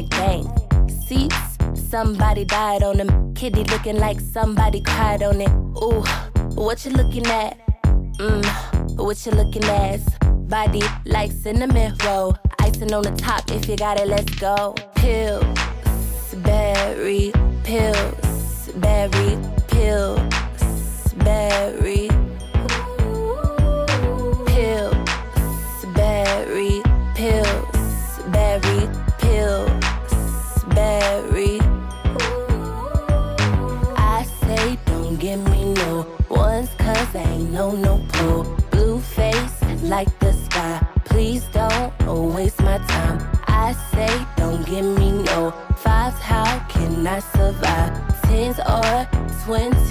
like bang. Seats, somebody died on them. Kitty looking like somebody cried on it. Ooh, what you looking at? Mmm, what you looking at? Body like cinnamon roll. Icing on the top, if you got it, let's go. Pills, berry, pills, berry, pills, berry.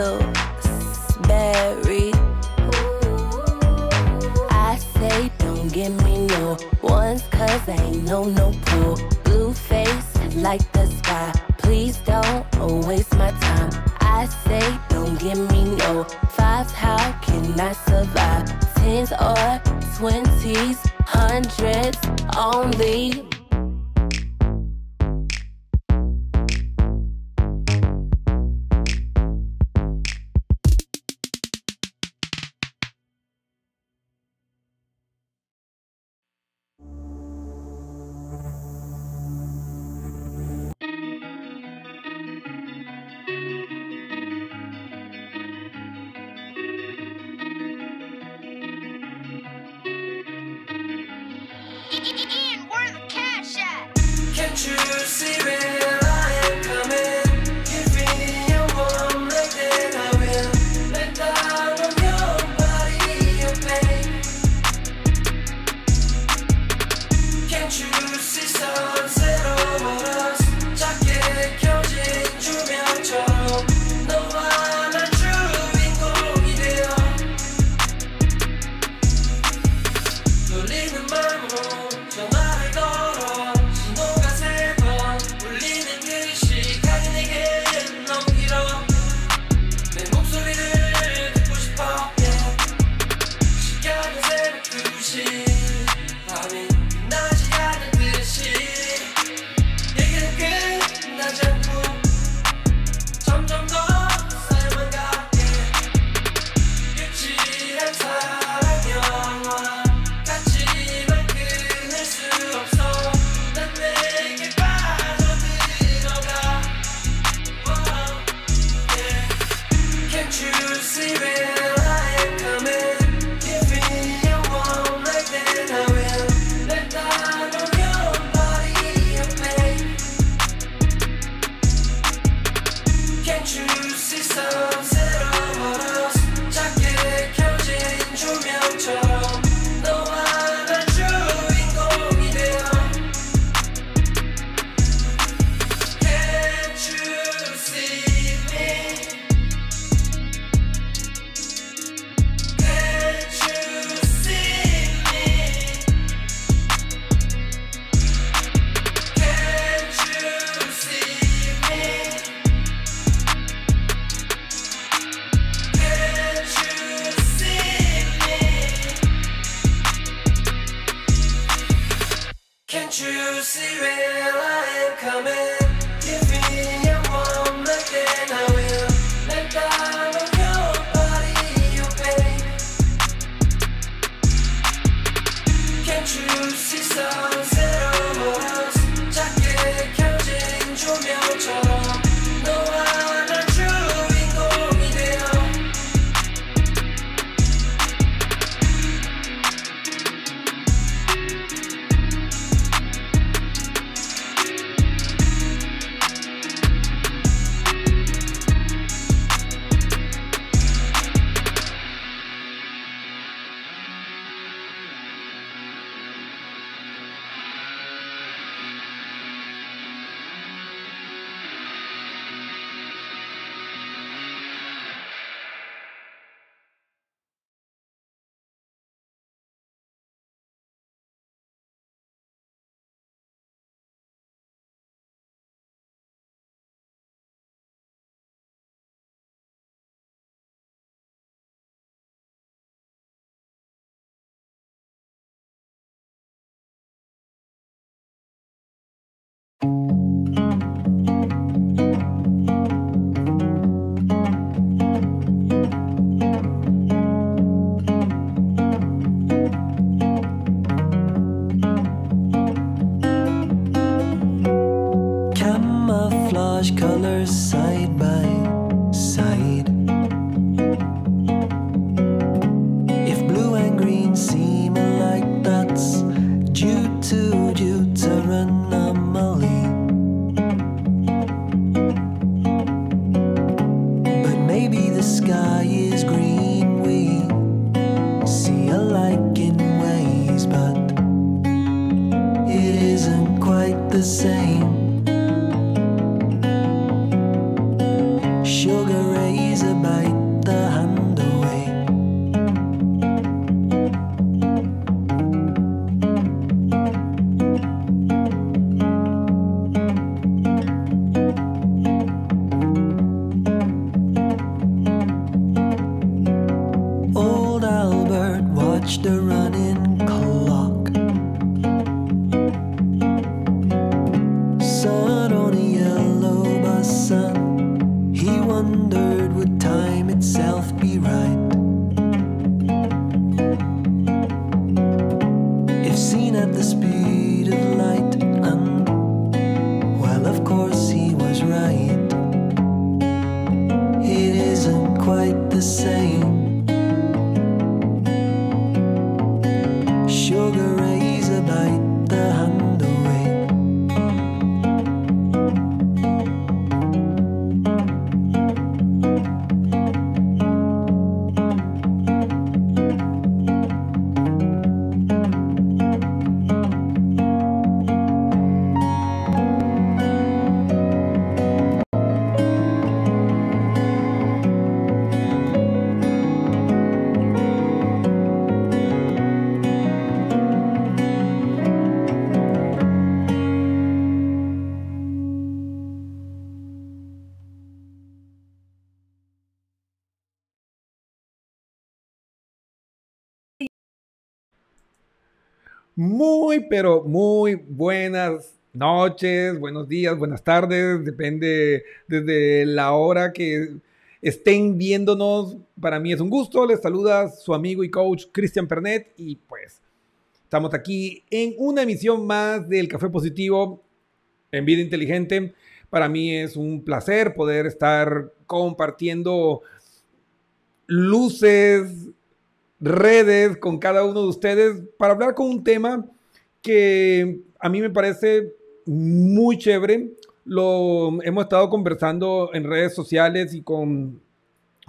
Pills, berry. I say don't give me no ones, cause I ain't no no. Blue face like the sky. Please don't waste my time. I say don't give me no fives. How can I survive? Tens or twenties, hundreds only. true. Muy, pero muy buenas noches, buenos días, buenas tardes, depende desde la hora que estén viéndonos. Para mí es un gusto, les saluda su amigo y coach Cristian Pernet y pues estamos aquí en una emisión más del Café Positivo en Vida Inteligente. Para mí es un placer poder estar compartiendo luces, redes con cada uno de ustedes para hablar con un tema que a mí me parece muy chévere. Lo hemos estado conversando en redes sociales y con,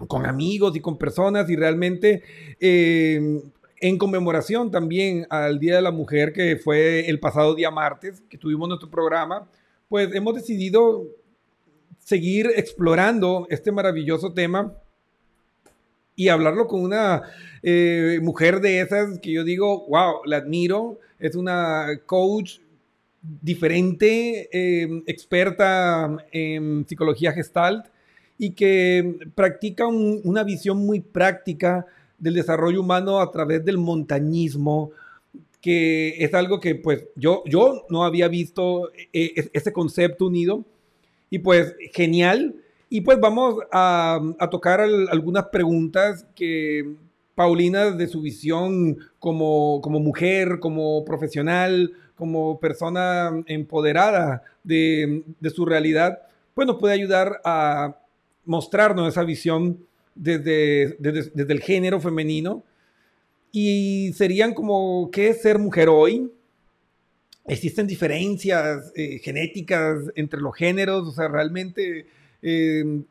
con amigos y con personas y realmente eh, en conmemoración también al Día de la Mujer que fue el pasado día martes que tuvimos nuestro programa, pues hemos decidido seguir explorando este maravilloso tema y hablarlo con una eh, mujer de esas que yo digo, wow, la admiro, es una coach diferente, eh, experta en psicología gestalt y que practica un- una visión muy práctica del desarrollo humano a través del montañismo, que es algo que pues yo, yo no había visto eh, es- ese concepto unido y pues genial. Y pues vamos a, tocar al- algunas preguntas que Paulina, de su visión como, como mujer, como profesional, como persona empoderada de, de su realidad, pues nos puede ayudar a mostrarnos esa visión desde, desde, desde el género femenino. Y serían como, ¿qué es ser mujer hoy? existen diferencias eh, genéticas entre los géneros, o sea, realmente eh,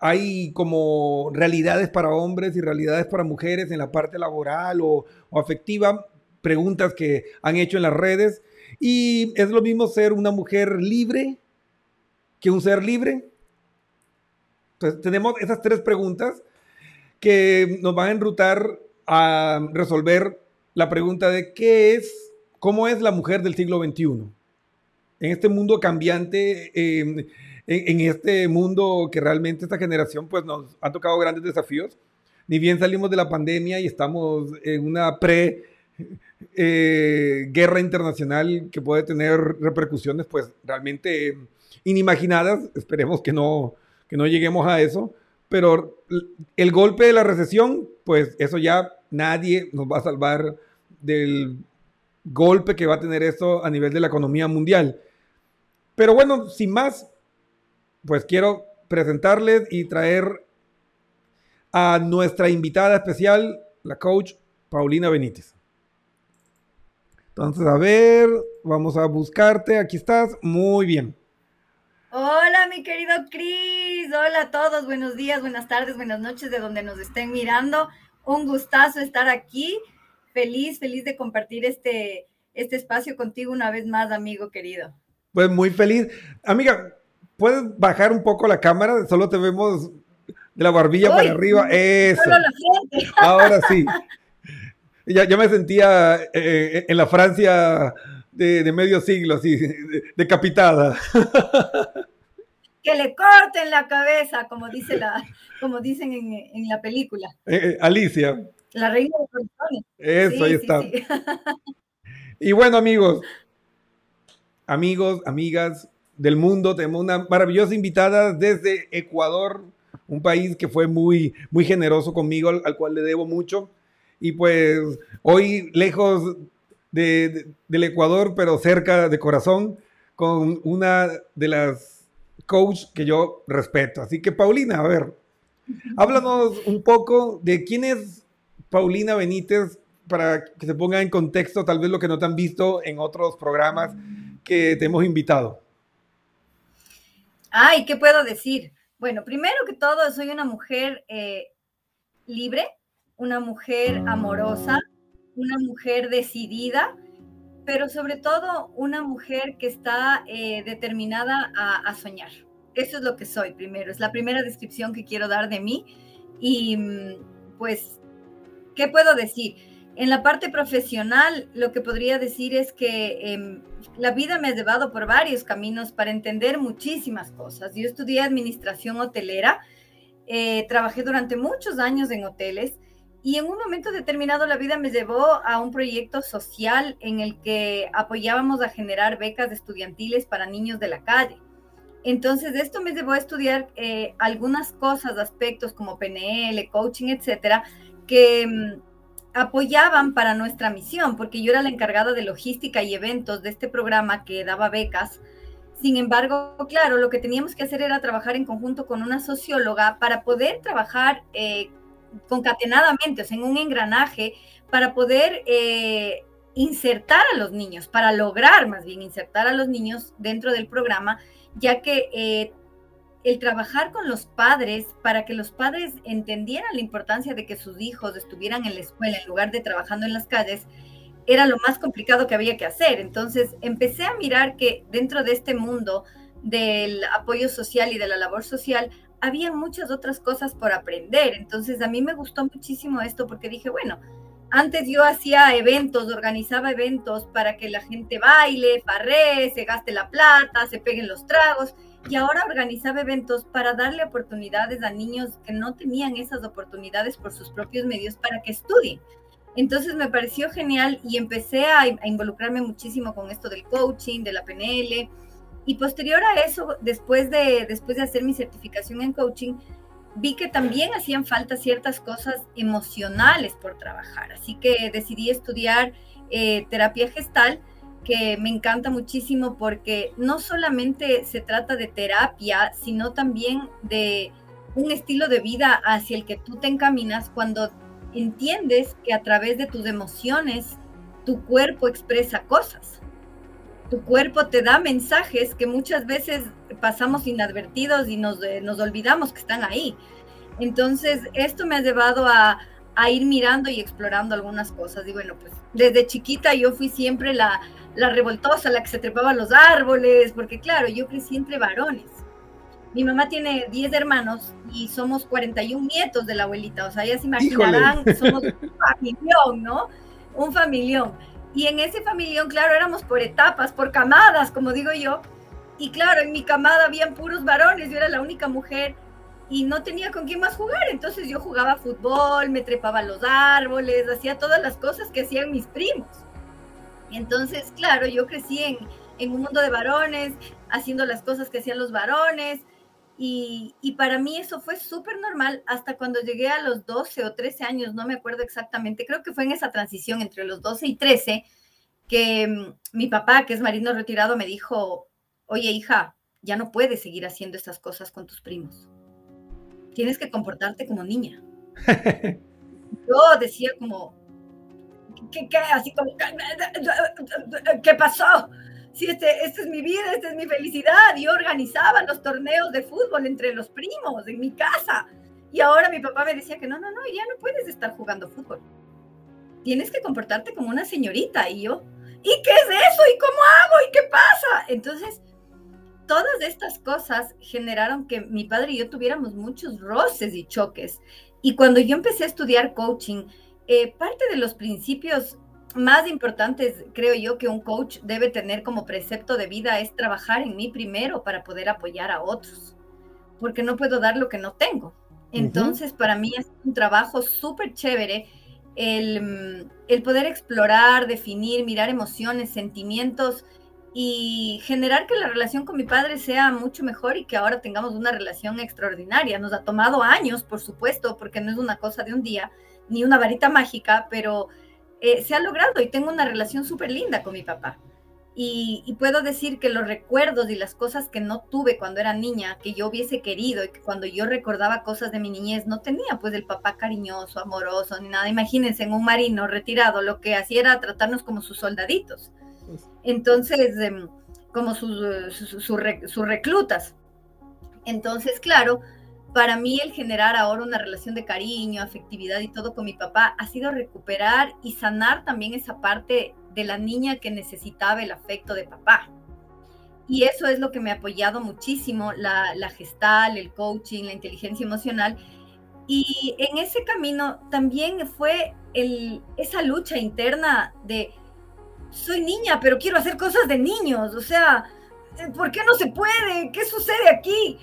hay como realidades para hombres y realidades para mujeres en la parte laboral o, afectiva, preguntas que han hecho en las redes. Y es lo mismo ser una mujer libre que un ser libre. Entonces, tenemos esas tres preguntas que nos van a enrutar a resolver la pregunta de qué es, cómo es la mujer del siglo XXI. En este mundo cambiante, eh, en, en este mundo que realmente esta generación pues nos ha tocado grandes desafíos. Ni bien salimos de la pandemia y estamos en una pre eh, guerra internacional que puede tener repercusiones pues realmente inimaginadas. Esperemos que no, que no lleguemos a eso. Pero el golpe de la recesión, pues eso ya nadie nos va a salvar del golpe que va a tener esto a nivel de la economía mundial. Pero bueno, sin más, pues quiero presentarles y traer a nuestra invitada especial, la coach Paulina Benítez. Entonces, a ver, vamos a buscarte. Aquí estás. Muy bien. Hola, mi querido Cris. Hola a todos. Buenos días, buenas tardes, buenas noches de donde nos estén mirando. Un gustazo estar aquí. Feliz, feliz de compartir este, este espacio contigo una vez más, amigo querido. Pues muy feliz. Amiga, ¿puedes bajar un poco la cámara? Solo te vemos de la barbilla Uy, para arriba. Eso. Solo la frente. Ahora sí. Ya, ya me sentía eh, en la Francia de, de medio siglo, así, de- decapitada. Que le corten la cabeza, como dice la, como dicen en, en la película. Eh, eh, Alicia, La reina de corazones. eso, Sí, ahí sí, está. sí. Y bueno, amigos, amigos, amigas del mundo, tenemos una maravillosa invitada desde Ecuador, un país que fue muy, muy generoso conmigo, al, al cual le debo mucho. Y pues hoy, lejos de- de- del Ecuador, pero cerca de corazón, con una de las coach que yo respeto. Así que, Paulina, a ver, háblanos un poco de quién es Paulina Benítez para que se ponga en contexto tal vez lo que no te han visto en otros programas que te hemos invitado. Ay, ¿qué puedo decir? Bueno, primero que todo, soy una mujer eh, libre, una mujer amorosa, una mujer decidida, pero sobre todo una mujer que está eh, determinada a, soñar. Eso es lo que soy primero, es la primera descripción que quiero dar de mí. Y mm, pues, ¿qué puedo decir? En la parte profesional, lo que podría decir es que em, la vida me ha llevado por varios caminos para entender muchísimas cosas. Yo estudié administración hotelera, eh, trabajé durante muchos años en hoteles y en un momento determinado la vida me llevó a un proyecto social en el que apoyábamos a generar becas estudiantiles para niños de la calle. Entonces, esto me llevó a estudiar eh, algunas cosas, aspectos como PNL, coaching, etcétera, que mm, apoyaban para nuestra misión, porque yo era la encargada de logística y eventos de este programa que daba becas. Sin embargo, claro, lo que teníamos que hacer era trabajar en conjunto con una socióloga para poder trabajar eh, concatenadamente, o sea, en un engranaje, para poder eh, insertar a los niños, para lograr más bien insertar a los niños dentro del programa, ya que eh, el trabajar con los padres para que los padres entendieran la importancia de que sus hijos estuvieran en la escuela en lugar de trabajando en las calles, era lo más complicado que había que hacer. Entonces empecé a mirar que dentro de este mundo del apoyo social y de la labor social, había muchas otras cosas por aprender. Entonces a mí me gustó muchísimo esto porque dije, bueno, antes yo hacía eventos, organizaba eventos para que la gente baile, farree, se gaste la plata, se peguen los tragos. Y ahora organizaba eventos para darle oportunidades a niños que no tenían esas oportunidades por sus propios medios para que estudien. Entonces me pareció genial y empecé a, involucrarme muchísimo con esto del coaching, de la PNL. Y posterior a eso, después de, después de hacer mi certificación en coaching, vi que también hacían falta ciertas cosas emocionales por trabajar. Así que decidí estudiar eh, terapia gestal, que me encanta muchísimo porque no solamente se trata de terapia, sino también de un estilo de vida hacia el que tú te encaminas cuando entiendes que a través de tus emociones tu cuerpo expresa cosas. Tu cuerpo te da mensajes que muchas veces pasamos inadvertidos y nos, eh, nos olvidamos que están ahí. Entonces, esto me ha llevado a, a, ir mirando y explorando algunas cosas. Y bueno, pues desde chiquita yo fui siempre la, la revoltosa, la que se trepaba a los árboles, porque claro, yo crecí entre varones. Mi mamá tiene 10 hermanos y somos 41 nietos de la abuelita. O sea, ya se imaginarán, Híjole. somos un familión, ¿no? Un familión. Y en ese familión, claro, éramos por etapas, por camadas, como digo yo. Y claro, en mi camada habían puros varones, yo era la única mujer y no tenía con quién más jugar. Entonces yo jugaba fútbol, me trepaba a los árboles, hacía todas las cosas que hacían mis primos. Entonces, claro, yo crecí en, en un mundo de varones, haciendo las cosas que hacían los varones. Y, y, para mí eso fue súper normal hasta cuando llegué a los 12 o 13 años, no me acuerdo exactamente, creo que fue en esa transición entre los 12 y 13 que um, mi papá, que es marino retirado, me dijo, oye hija, ya no puedes seguir haciendo estas cosas con tus primos. Tienes que comportarte como niña. Yo decía como, ¿qué, qué? Así como, ¿qué pasó? sí, este, esta es mi vida, esta es mi felicidad. Yo organizaba los torneos de fútbol entre los primos en mi casa. Y ahora mi papá me decía que no, no, no, ya no puedes estar jugando fútbol. Tienes que comportarte como una señorita. Y yo, ¿y qué es eso? ¿Y cómo hago? ¿Y qué pasa? Entonces, todas estas cosas generaron que mi padre y yo tuviéramos muchos roces y choques. Y cuando yo empecé a estudiar coaching, eh, parte de los principios más importantes, creo yo, que un coach debe tener como precepto de vida es trabajar en mí primero para poder apoyar a otros, porque no puedo dar lo que no tengo. Entonces, para mí es un trabajo súper chévere el, mm, el poder explorar, definir, mirar emociones, sentimientos y generar que la relación con mi padre sea mucho mejor y que ahora tengamos una relación extraordinaria. Nos ha tomado años, por supuesto, porque no es una cosa de un día, ni una varita mágica, pero eh, se ha logrado y tengo una relación súper linda con mi papá. Y, puedo decir que los recuerdos y las cosas que no tuve cuando era niña, que yo hubiese querido y que cuando yo recordaba cosas de mi niñez no tenía pues el papá cariñoso, amoroso, ni nada. Imagínense en un marino retirado, lo que hacía era tratarnos como sus soldaditos. Entonces, em, como sus, sus reclutas. Entonces, claro, para mí el generar ahora una relación de cariño, afectividad y todo con mi papá ha sido recuperar y sanar también esa parte de la niña que necesitaba el afecto de papá. Y eso es lo que me ha apoyado muchísimo, la, gestal, el coaching, la inteligencia emocional. Y en ese camino también fue el, esa lucha interna de, soy niña, pero quiero hacer cosas de niños. O sea, ¿por qué no se puede? ¿Qué sucede aquí?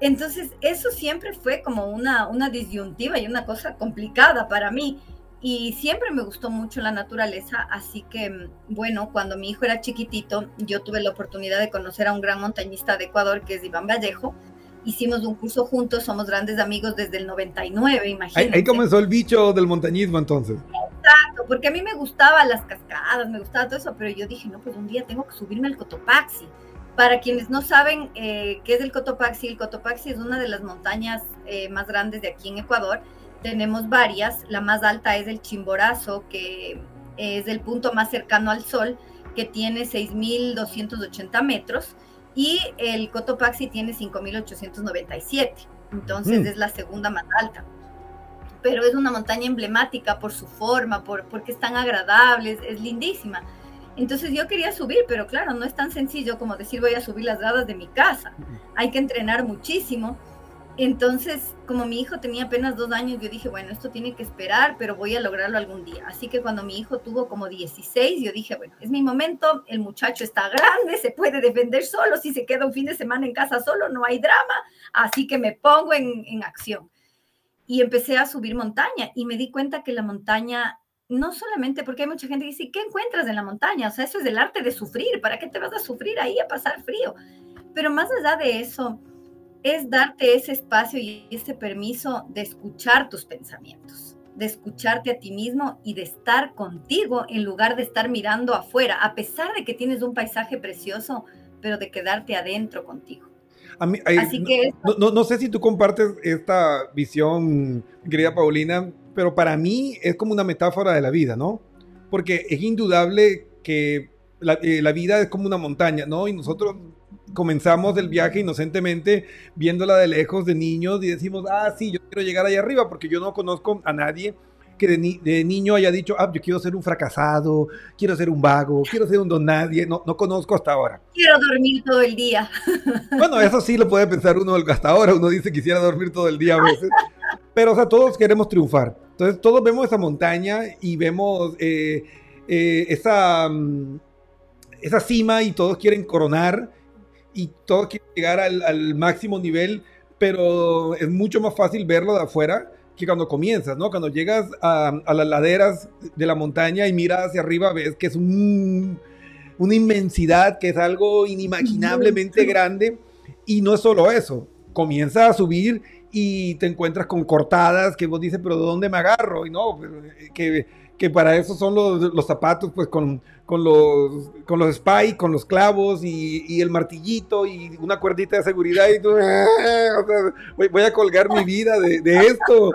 Entonces, eso siempre fue como una, una disyuntiva y una cosa complicada para mí. Y siempre me gustó mucho la naturaleza, así que, mm, bueno, cuando mi hijo era chiquitito, yo tuve la oportunidad de conocer a un gran montañista de Ecuador, que es Iván Vallejo. Hicimos un curso juntos, somos grandes amigos desde el 99, imagínense. Ahí, comenzó el bicho del montañismo entonces. Exacto, porque a mí me gustaban las cascadas, me gustaba todo eso, pero yo dije, no, pues un día tengo que subirme al Cotopaxi. Para quienes no saben eh, qué es el Cotopaxi, el Cotopaxi es una de las montañas eh, más grandes de aquí en Ecuador. Tenemos varias, la más alta es el Chimborazo, que es el punto más cercano al Sol, que tiene 6.280 metros, y el Cotopaxi tiene 5.897, entonces mm. es la segunda más alta. Pero es una montaña emblemática por su forma, por, porque es tan agradable, es lindísima. Entonces yo quería subir, pero claro, no es tan sencillo como decir voy a subir las gradas de mi casa. Hay que entrenar muchísimo. Entonces, como mi hijo tenía apenas dos años, yo dije, bueno, esto tiene que esperar, pero voy a lograrlo algún día. Así que cuando mi hijo tuvo como 16, yo dije, bueno, es mi momento, el muchacho está grande, se puede defender solo, si se queda un fin de semana en casa solo, no hay drama, así que me pongo en, en acción. Y empecé a subir montaña y me di cuenta que la montaña no solamente porque hay mucha gente que dice, ¿qué encuentras en la montaña? O sea, eso es el arte de sufrir, ¿para qué te vas a sufrir ahí a pasar frío? Pero más allá de eso, es darte ese espacio y ese permiso de escuchar tus pensamientos, de escucharte a ti mismo y de estar contigo en lugar de estar mirando afuera, a pesar de que tienes un paisaje precioso, pero de quedarte adentro contigo. Así que no, no, sé si tú compartes esta visión, querida Paulina, pero para mí es como una metáfora de la vida, ¿no? Porque es indudable que la, eh, la vida es como una montaña, ¿no? Y nosotros comenzamos el viaje inocentemente viéndola de lejos de niños y decimos, ah, sí, yo quiero llegar allá arriba porque yo no conozco a nadie que de, niño haya dicho, ah, yo quiero ser un fracasado, quiero ser un vago, quiero ser un don nadie, no, no conozco hasta ahora. Quiero dormir todo el día. Bueno, eso sí lo puede pensar uno hasta ahora, uno dice quisiera dormir todo el día a veces, pero o sea, todos queremos triunfar. Entonces todos vemos esa montaña y vemos eh, eh, esa, mm, esa cima y todos quieren coronar y todos quieren llegar al, al máximo nivel, pero es mucho más fácil verlo de afuera que cuando comienzas, ¿no? Cuando llegas a, las laderas de la montaña y miras hacia arriba, ves que es una inmensidad, que es algo inimaginablemente grande. Y no es solo eso, comienzas a subir y te encuentras con cortadas que vos dices, pero ¿de dónde me agarro? Y no, eh, que, que para eso son los, los zapatos, pues con, con, los, con los spikes, con los clavos y, y, el martillito y una cuerdita de seguridad y tú, voy, voy, a colgar mi vida de, de, esto.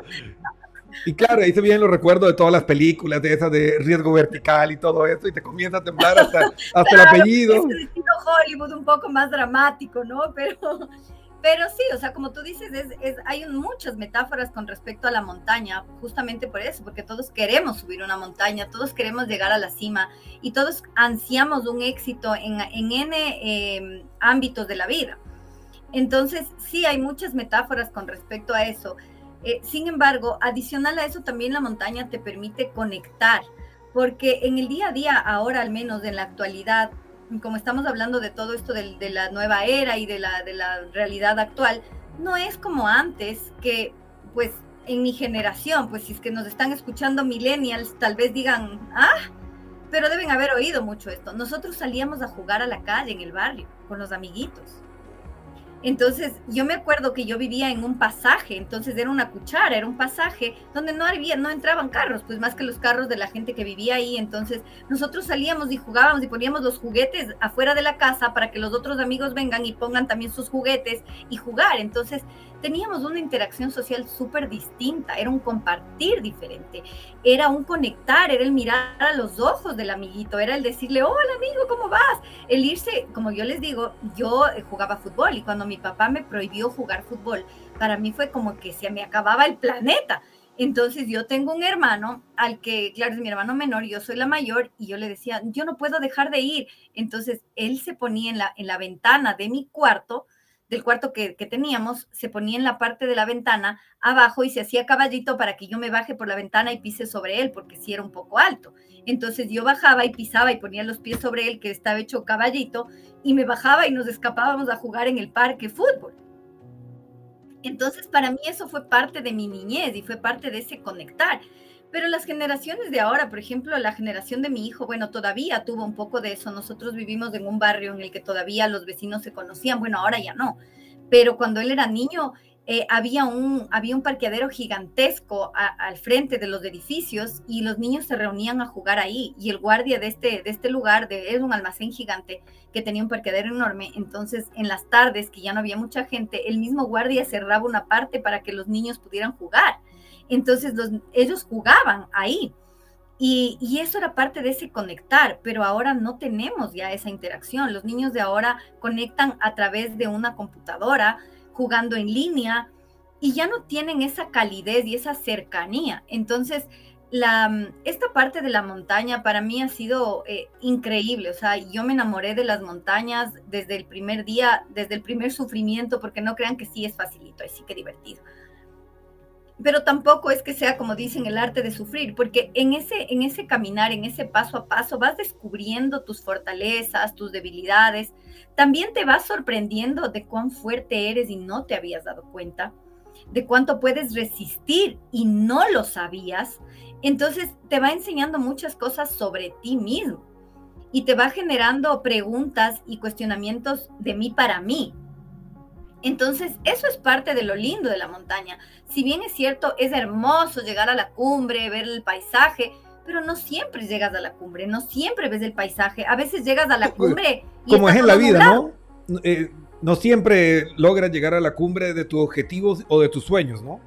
Y claro, ahí se vienen los recuerdos de todas las películas, de esas de riesgo vertical y todo eso, y te comienza a temblar hasta, hasta el apellido. Es el estilo Hollywood un poco más dramático, ¿no? Pero Pero sí, o sea, como tú dices, es, es- hay muchas metáforas con respecto a la montaña, justamente por eso, porque todos queremos subir una montaña, todos queremos llegar a la cima y todos ansiamos un éxito en, en N eh, ámbitos de la vida. Entonces, sí, hay muchas metáforas con respecto a eso. Eh, sin embargo, adicional a eso, también la montaña te permite conectar, porque en el día a día, ahora al menos en la actualidad, como estamos hablando de todo esto de, la nueva era y de la, de la realidad actual, no es como antes que, pues, en mi generación, pues si es que nos están escuchando millennials, tal vez digan, ah, pero deben haber oído mucho esto. Nosotros salíamos a jugar a la calle, en el barrio, con los amiguitos. Entonces, yo me acuerdo que yo vivía en un pasaje, entonces era una cuchara, era un pasaje donde no había, no entraban carros, pues más que los carros de la gente que vivía ahí. Entonces, nosotros salíamos y jugábamos y poníamos los juguetes afuera de la casa para que los otros amigos vengan y pongan también sus juguetes y jugar. Entonces, teníamos una interacción social súper distinta, era un compartir diferente, era un conectar, era el mirar a los ojos del amiguito, era el decirle, hola amigo, ¿cómo vas? El irse, como yo les digo, yo eh, jugaba fútbol y cuando mi papá me prohibió jugar fútbol, para mí fue como que se me acababa el planeta. Entonces yo tengo un hermano al que, claro, es mi hermano menor, yo soy la mayor y yo le decía, yo no puedo dejar de ir. Entonces él se ponía en la, en la ventana de mi cuarto, del cuarto que, teníamos, se ponía en la parte de la ventana abajo y se hacía caballito para que yo me baje por la ventana y pise sobre él, porque sí era un poco alto. Entonces yo bajaba y pisaba y ponía los pies sobre él, que estaba hecho caballito, y me bajaba y nos escapábamos a jugar en el parque fútbol. Entonces, para mí eso fue parte de mi niñez y fue parte de ese conectar. Pero las generaciones de ahora, por ejemplo, la generación de mi hijo, bueno, todavía tuvo un poco de eso. Nosotros vivimos en un barrio en el que todavía los vecinos se conocían, bueno, ahora ya no. Pero cuando él era niño, eh, había, un, había un parqueadero gigantesco al frente de los edificios y los niños se reunían a jugar ahí. Y el guardia de este, de este lugar, de, es un almacén gigante que tenía un parqueadero enorme. Entonces, en las tardes, que ya no había mucha gente, el mismo guardia cerraba una parte para que los niños pudieran jugar. Entonces, los, ellos jugaban ahí. Y, y eso era parte de ese conectar, pero ahora no tenemos ya esa interacción. Los niños de ahora conectan a través de una computadora, jugando en línea, y ya no tienen esa calidez y esa cercanía. Entonces, esta parte de la montaña para mí ha sido eh, increíble. O sea, yo me enamoré de las montañas desde el primer día, desde el primer sufrimiento, porque no crean que sí es facilito, sí que divertido pero tampoco es que sea como dicen el arte de sufrir, porque en ese, en ese caminar, en ese paso a paso, vas descubriendo tus fortalezas, tus debilidades, también te vas sorprendiendo de cuán fuerte eres y no te habías dado cuenta, de cuánto puedes resistir y no lo sabías, entonces te va enseñando muchas cosas sobre ti mismo y te va generando preguntas y cuestionamientos de mí para mí, entonces, eso es parte de lo lindo de la montaña. Si bien es cierto, es hermoso llegar a la cumbre, ver el paisaje, pero no siempre llegas a la cumbre, no siempre ves el paisaje. A veces llegas a la cumbre y Como es en la vida, nublado. ¿no? Eh, no siempre logras llegar a la cumbre de tus objetivos o de tus sueños, ¿no?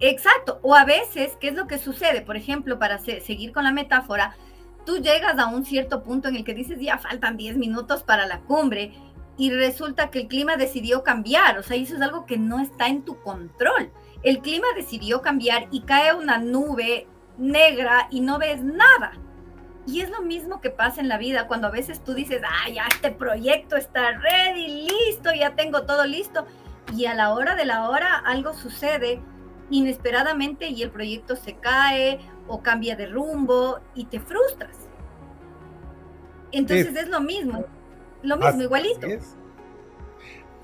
Exacto. O a veces, ¿qué es lo que sucede? Por ejemplo, para se- seguir con la metáfora, tú llegas a un cierto punto en el que dices, ya faltan 10 minutos para la cumbre y resulta que el clima decidió cambiar. O sea, eso es algo que no está en tu control. El clima decidió cambiar y cae una nube negra y no ves nada. Y es lo mismo que pasa en la vida cuando a veces tú dices, ah, ya este proyecto está ready, listo, ya tengo todo listo. Y a la hora de la hora algo sucede inesperadamente y el proyecto se cae o cambia de rumbo y te frustras. Entonces es lo mismo, lo mismo, Así igualito. es.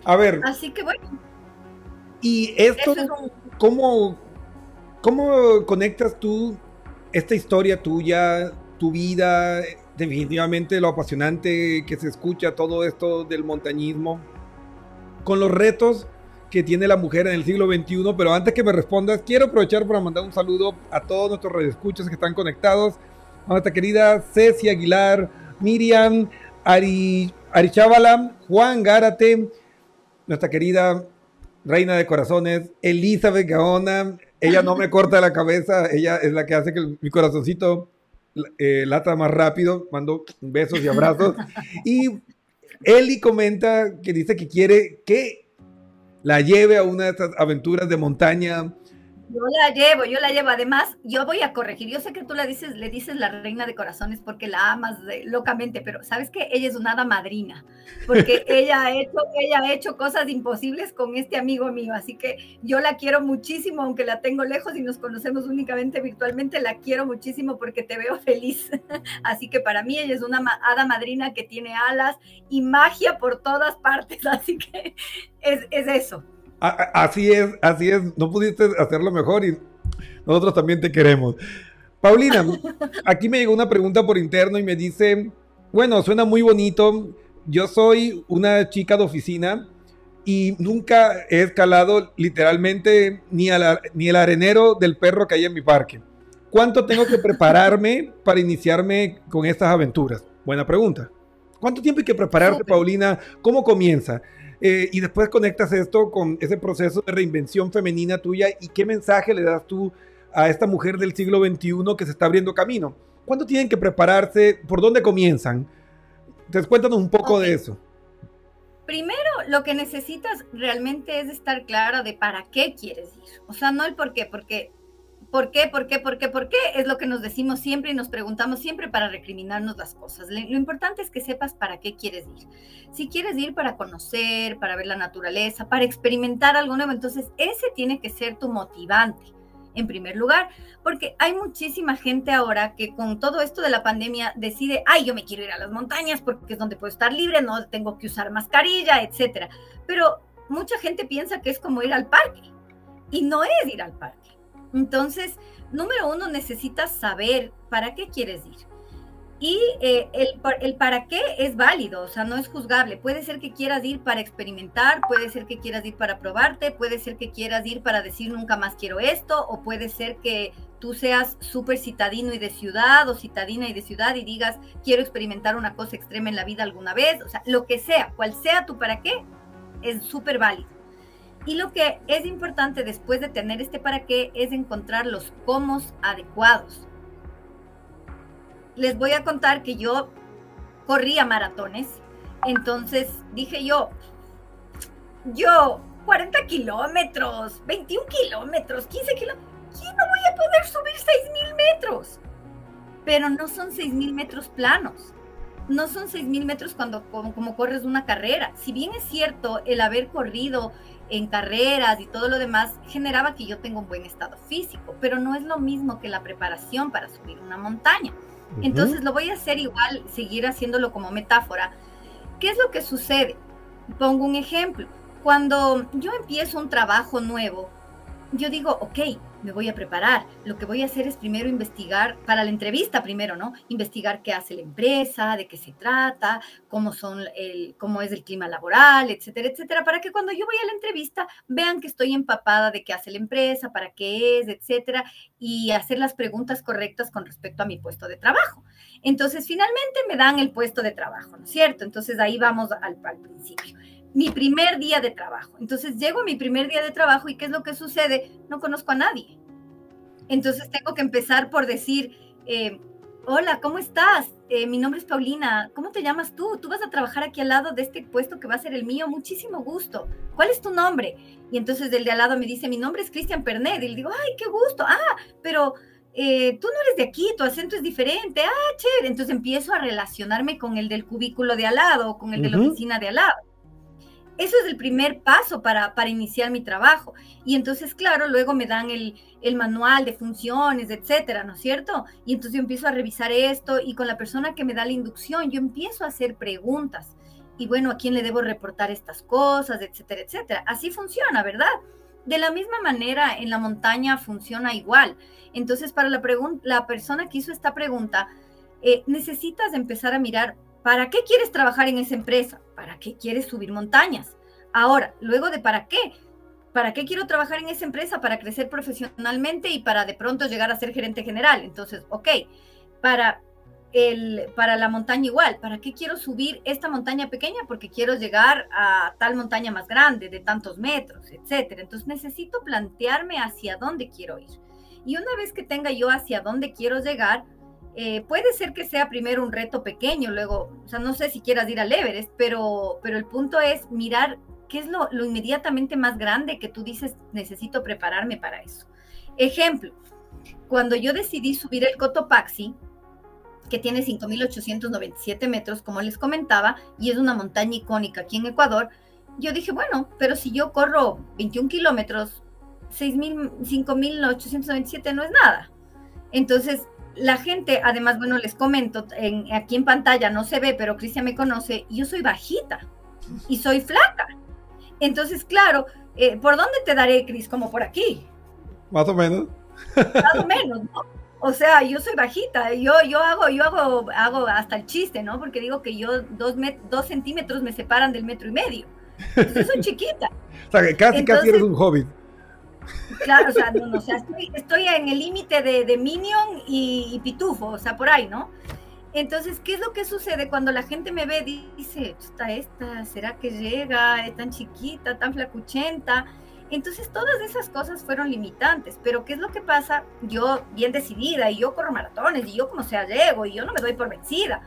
A ver, Así que bueno, y esto, eso es un... ¿cómo, ¿cómo conectas tú esta historia tuya, tu vida, definitivamente lo apasionante que se escucha todo esto del montañismo, con los retos que tiene la mujer en el siglo XXI? Pero antes que me respondas, quiero aprovechar para mandar un saludo a todos nuestros radioescuchas que están conectados, a nuestra querida Ceci Aguilar, Miriam, Ari, Ari Chábala, Juan Gárate, nuestra querida reina de corazones, Elizabeth Gaona. Ella no me corta la cabeza, ella es la que hace que mi corazoncito eh, lata más rápido. Mando besos y abrazos. Y Eli comenta que dice que quiere que la lleve a una de estas aventuras de montaña yo la llevo, yo la llevo. Además, yo voy a corregir. Yo sé que tú la dices, le dices la reina de corazones porque la amas locamente, pero sabes que ella es una hada madrina, porque ella ha hecho, ella ha hecho cosas imposibles con este amigo mío. Así que yo la quiero muchísimo, aunque la tengo lejos y nos conocemos únicamente virtualmente, la quiero muchísimo porque te veo feliz. Así que para mí ella es una hada madrina que tiene alas y magia por todas partes. Así que es, es eso. Así es, así es. No pudiste hacerlo mejor y nosotros también te queremos. Paulina, aquí me llegó una pregunta por interno y me dice, bueno, suena muy bonito. Yo soy una chica de oficina y nunca he escalado literalmente ni, ni el arenero del perro que hay en mi parque. ¿Cuánto tengo que prepararme para iniciarme con estas aventuras? Buena pregunta. ¿Cuánto tiempo hay que prepararte, Paulina? ¿Cómo comienza? Eh, y después conectas esto con ese proceso de reinvención femenina tuya y qué mensaje le das tú a esta mujer del siglo XXI que se está abriendo camino. ¿Cuándo tienen que prepararse? ¿Por dónde comienzan? Entonces cuéntanos un poco de eso. Primero, lo que necesitas realmente es estar clara de para qué quieres ir. O sea, no el por qué, porque ¿Por qué? ¿Por qué? ¿Por qué? ¿Por qué? Es lo que nos decimos siempre y nos preguntamos siempre para recriminarnos las cosas. Lo importante es que sepas para qué quieres ir. Si quieres ir para conocer, para ver la naturaleza, para experimentar algo nuevo, entonces ese tiene que ser tu motivante en primer lugar, porque hay muchísima gente ahora que con todo esto de la pandemia decide, ay, yo me quiero ir a las montañas porque es donde puedo estar libre, no tengo que usar mascarilla, etcétera. Pero mucha gente piensa que es como ir al parque y no es ir al parque entonces, número uno, necesitas saber para qué quieres ir. Y eh, el, para qué es válido, o sea, no es juzgable. Puede ser que quieras ir para experimentar, puede ser que quieras ir para probarte, puede ser que quieras ir para decir nunca más quiero esto, o puede ser que tú seas súper citadino y de ciudad o citadina y de ciudad y digas quiero experimentar una cosa extrema en la vida alguna vez, o sea, lo que sea, cual sea tu para qué, es súper válido. Y lo que es importante después de tener este para qué es encontrar los cómo adecuados. Les voy a contar que yo corría maratones, entonces dije yo, yo 40 kilómetros, 21 kilómetros, 15 kilómetros, ¿quién no voy a poder subir 6.000 metros? Pero no son 6.000 metros planos no son 6.000 metros cuando como, como, corres una carrera. Si bien es cierto, el haber corrido en carreras y todo lo demás generaba que yo tenga un buen estado físico, pero no es lo mismo que la preparación para subir una montaña. Entonces lo voy a hacer igual, seguir haciéndolo como metáfora. ¿Qué es lo que sucede? Pongo un ejemplo. Cuando yo empiezo un trabajo nuevo, yo digo, ok, me voy a preparar. Lo que voy a hacer es primero investigar, para la entrevista primero, ¿no? Investigar qué hace la empresa, de qué se trata, cómo, son el, cómo es el clima laboral, etcétera, etcétera, para que cuando yo voy a la entrevista vean que estoy empapada de qué hace la empresa, para qué es, etcétera, y hacer las preguntas correctas con respecto a mi puesto de trabajo. Entonces, finalmente me dan el puesto de trabajo, ¿no es cierto? Entonces, ahí vamos al, al principio mi primer día de trabajo. Entonces llego a mi primer día de trabajo y ¿qué es lo que sucede? No conozco a nadie. Entonces tengo que empezar por decir, eh, hola, ¿cómo estás? Eh, mi nombre es Paulina, ¿cómo te llamas tú? Tú vas a trabajar aquí al lado de este puesto que va a ser el mío, muchísimo gusto. ¿Cuál es tu nombre? Y entonces el de al lado me dice, mi nombre es Cristian Pernet. Y le digo, ay, qué gusto. Ah, pero eh, tú no eres de aquí, tu acento es diferente. Ah, chévere. Entonces empiezo a relacionarme con el del cubículo de al lado, con el de la oficina de al lado. Eso es el primer paso para, para iniciar mi trabajo. Y entonces, claro, luego me dan el, el manual de funciones, etcétera, ¿no es cierto? Y entonces yo empiezo a revisar esto y con la persona que me da la inducción, yo empiezo a hacer preguntas. Y bueno, ¿a quién le debo reportar estas cosas, etcétera, etcétera? Así funciona, ¿verdad? De la misma manera, en la montaña funciona igual. Entonces, para la, la persona que hizo esta pregunta, eh, necesitas empezar a mirar ¿Para qué quieres trabajar en esa empresa? ¿Para qué quieres subir montañas? Ahora, luego de para qué, ¿para qué quiero trabajar en esa empresa? Para crecer profesionalmente y para de pronto llegar a ser gerente general. Entonces, ok, para, el, para la montaña igual, ¿para qué quiero subir esta montaña pequeña? Porque quiero llegar a tal montaña más grande, de tantos metros, etcétera. Entonces necesito plantearme hacia dónde quiero ir. Y una vez que tenga yo hacia dónde quiero llegar, eh, puede ser que sea primero un reto pequeño, luego, o sea, no sé si quieras ir al Everest, pero, pero el punto es mirar ¿qué es lo, lo inmediatamente más grande que tú dices, necesito prepararme para eso? Ejemplo, cuando yo decidí subir el Cotopaxi, que tiene 5.897 metros, como les comentaba, y es una montaña icónica aquí en Ecuador, yo dije, bueno, pero si yo corro 21 kilómetros, 6.000, 5.897 no es nada. Entonces, la gente, además, bueno, les comento, en, aquí en pantalla no se ve, pero Cristian me conoce, yo soy bajita y soy flaca. Entonces, claro, eh, ¿por dónde te daré, Cris? Como por aquí, Más o menos. más o menos, ¿no? O sea, yo soy bajita, yo, yo hago, yo hago, hago hasta el chiste, ¿no? Porque digo que yo dos, met- dos centímetros me separan del metro y medio. Entonces soy chiquita. O sea, que casi, casi eres un hobbit. Claro, o sea, estoy, en el límite de, de Minion y, Pitufo, o sea, por ahí, ¿no? Entonces, ¿qué es lo que sucede cuando la gente me ve? Dice, está esta, ¿será que llega? Es tan chiquita, tan flacuchenta. Entonces, todas esas cosas fueron limitantes. Pero, ¿qué es lo que pasa? Yo, bien decidida, y yo corro maratones, y yo como sea llego, y yo no me doy por vencida.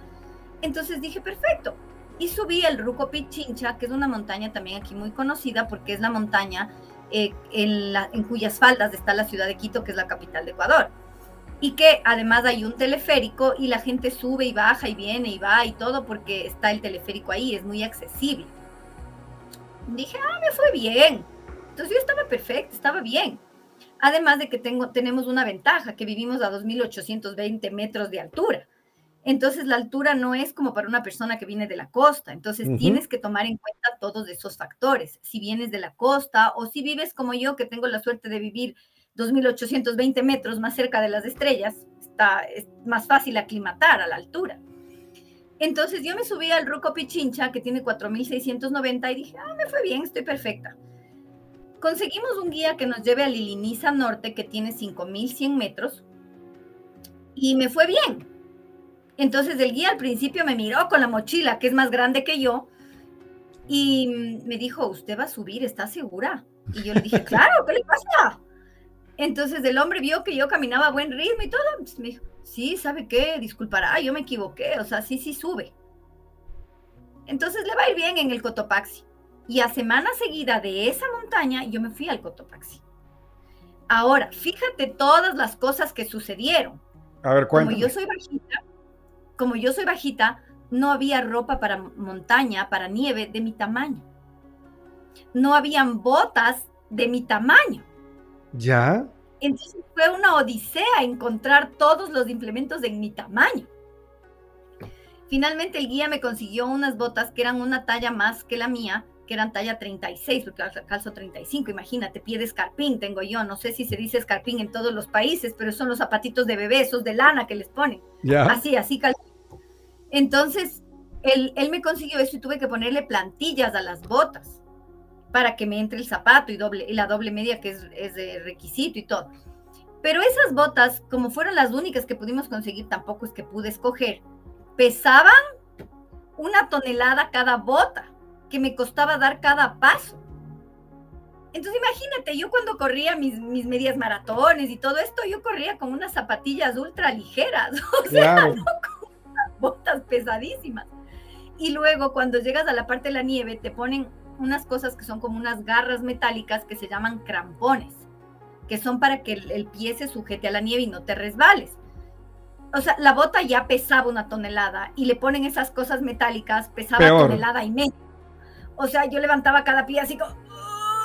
Entonces dije, perfecto. Y subí el Ruco Pichincha, que es una montaña también aquí muy conocida, porque es la montaña eh, en, en cuyas faldas está la ciudad de Quito, que es la capital de Ecuador. Y que además hay un teleférico y la gente sube y baja y viene y va y todo porque está el teleférico ahí, es muy accesible. Dije, ah, me fue bien. Entonces yo estaba perfecta, estaba bien. Además de que tengo, tenemos una ventaja, que vivimos a 2.820 metros de altura. Entonces la altura no es como para una persona que viene de la costa. Entonces tienes que tomar en cuenta todos esos factores. Si vienes de la costa o si vives como yo, que tengo la suerte de vivir 2.820 metros más cerca de las estrellas, está, es más fácil aclimatar a la altura. Entonces yo me subí al Ruco Pichincha, que tiene 4.690, y dije, ah, me fue bien, estoy perfecta. Conseguimos un guía que nos lleve a Liliniza Norte, que tiene 5.100 metros, y me fue bien. Entonces el guía al principio me miró con la mochila, que es más grande que yo, y me dijo, ¿usted va a subir? ¿Está segura? Y yo le dije, claro, ¿qué le pasa? Entonces el hombre vio que yo caminaba a buen ritmo y todo. Entonces me dijo, sí, ¿sabe qué? Disculpará, yo me equivoqué. O sea, sí, sí sube. Entonces le va a ir bien en el Cotopaxi. Y a semana seguida de esa montaña, yo me fui al Cotopaxi. Ahora, fíjate todas las cosas que sucedieron. A ver, Como cuéntame. yo soy bajita, como yo soy bajita, no había ropa para montaña, para nieve de mi tamaño. No habían botas de mi tamaño. ¿Ya? Entonces fue una odisea encontrar todos los implementos en mi tamaño. Finalmente el guía me consiguió unas botas que eran una talla más que la mía, que eran talla 36, porque calzo- calzo 35, imagínate, pie de escarpín tengo yo, no sé si se dice escarpín en todos los países, pero son los zapatitos de bebé, esos de lana que les ponen. ¿Ya? Así, así cal- Entonces, él, él me consiguió eso y tuve que ponerle plantillas a las botas para que me entre el zapato y, doble, y la doble media que es, es de requisito y todo. Pero esas botas, como fueron las únicas que pudimos conseguir, tampoco es que pude escoger, pesaban una tonelada cada bota, que me costaba dar cada paso. Entonces imagínate, yo cuando corría mis, mis medias maratones y todo esto, yo corría con unas zapatillas ultra ligeras. O sea, Claro. botas pesadísimas. Y luego cuando llegas a la parte de la nieve te ponen unas cosas que son como unas garras metálicas que se llaman crampones, que son para que el, el pie se sujete a la nieve y no te resbales. O sea, la bota ya pesaba una tonelada y le ponen esas cosas metálicas, pesaba Peor. tonelada y media. O sea, yo levantaba cada pie así como...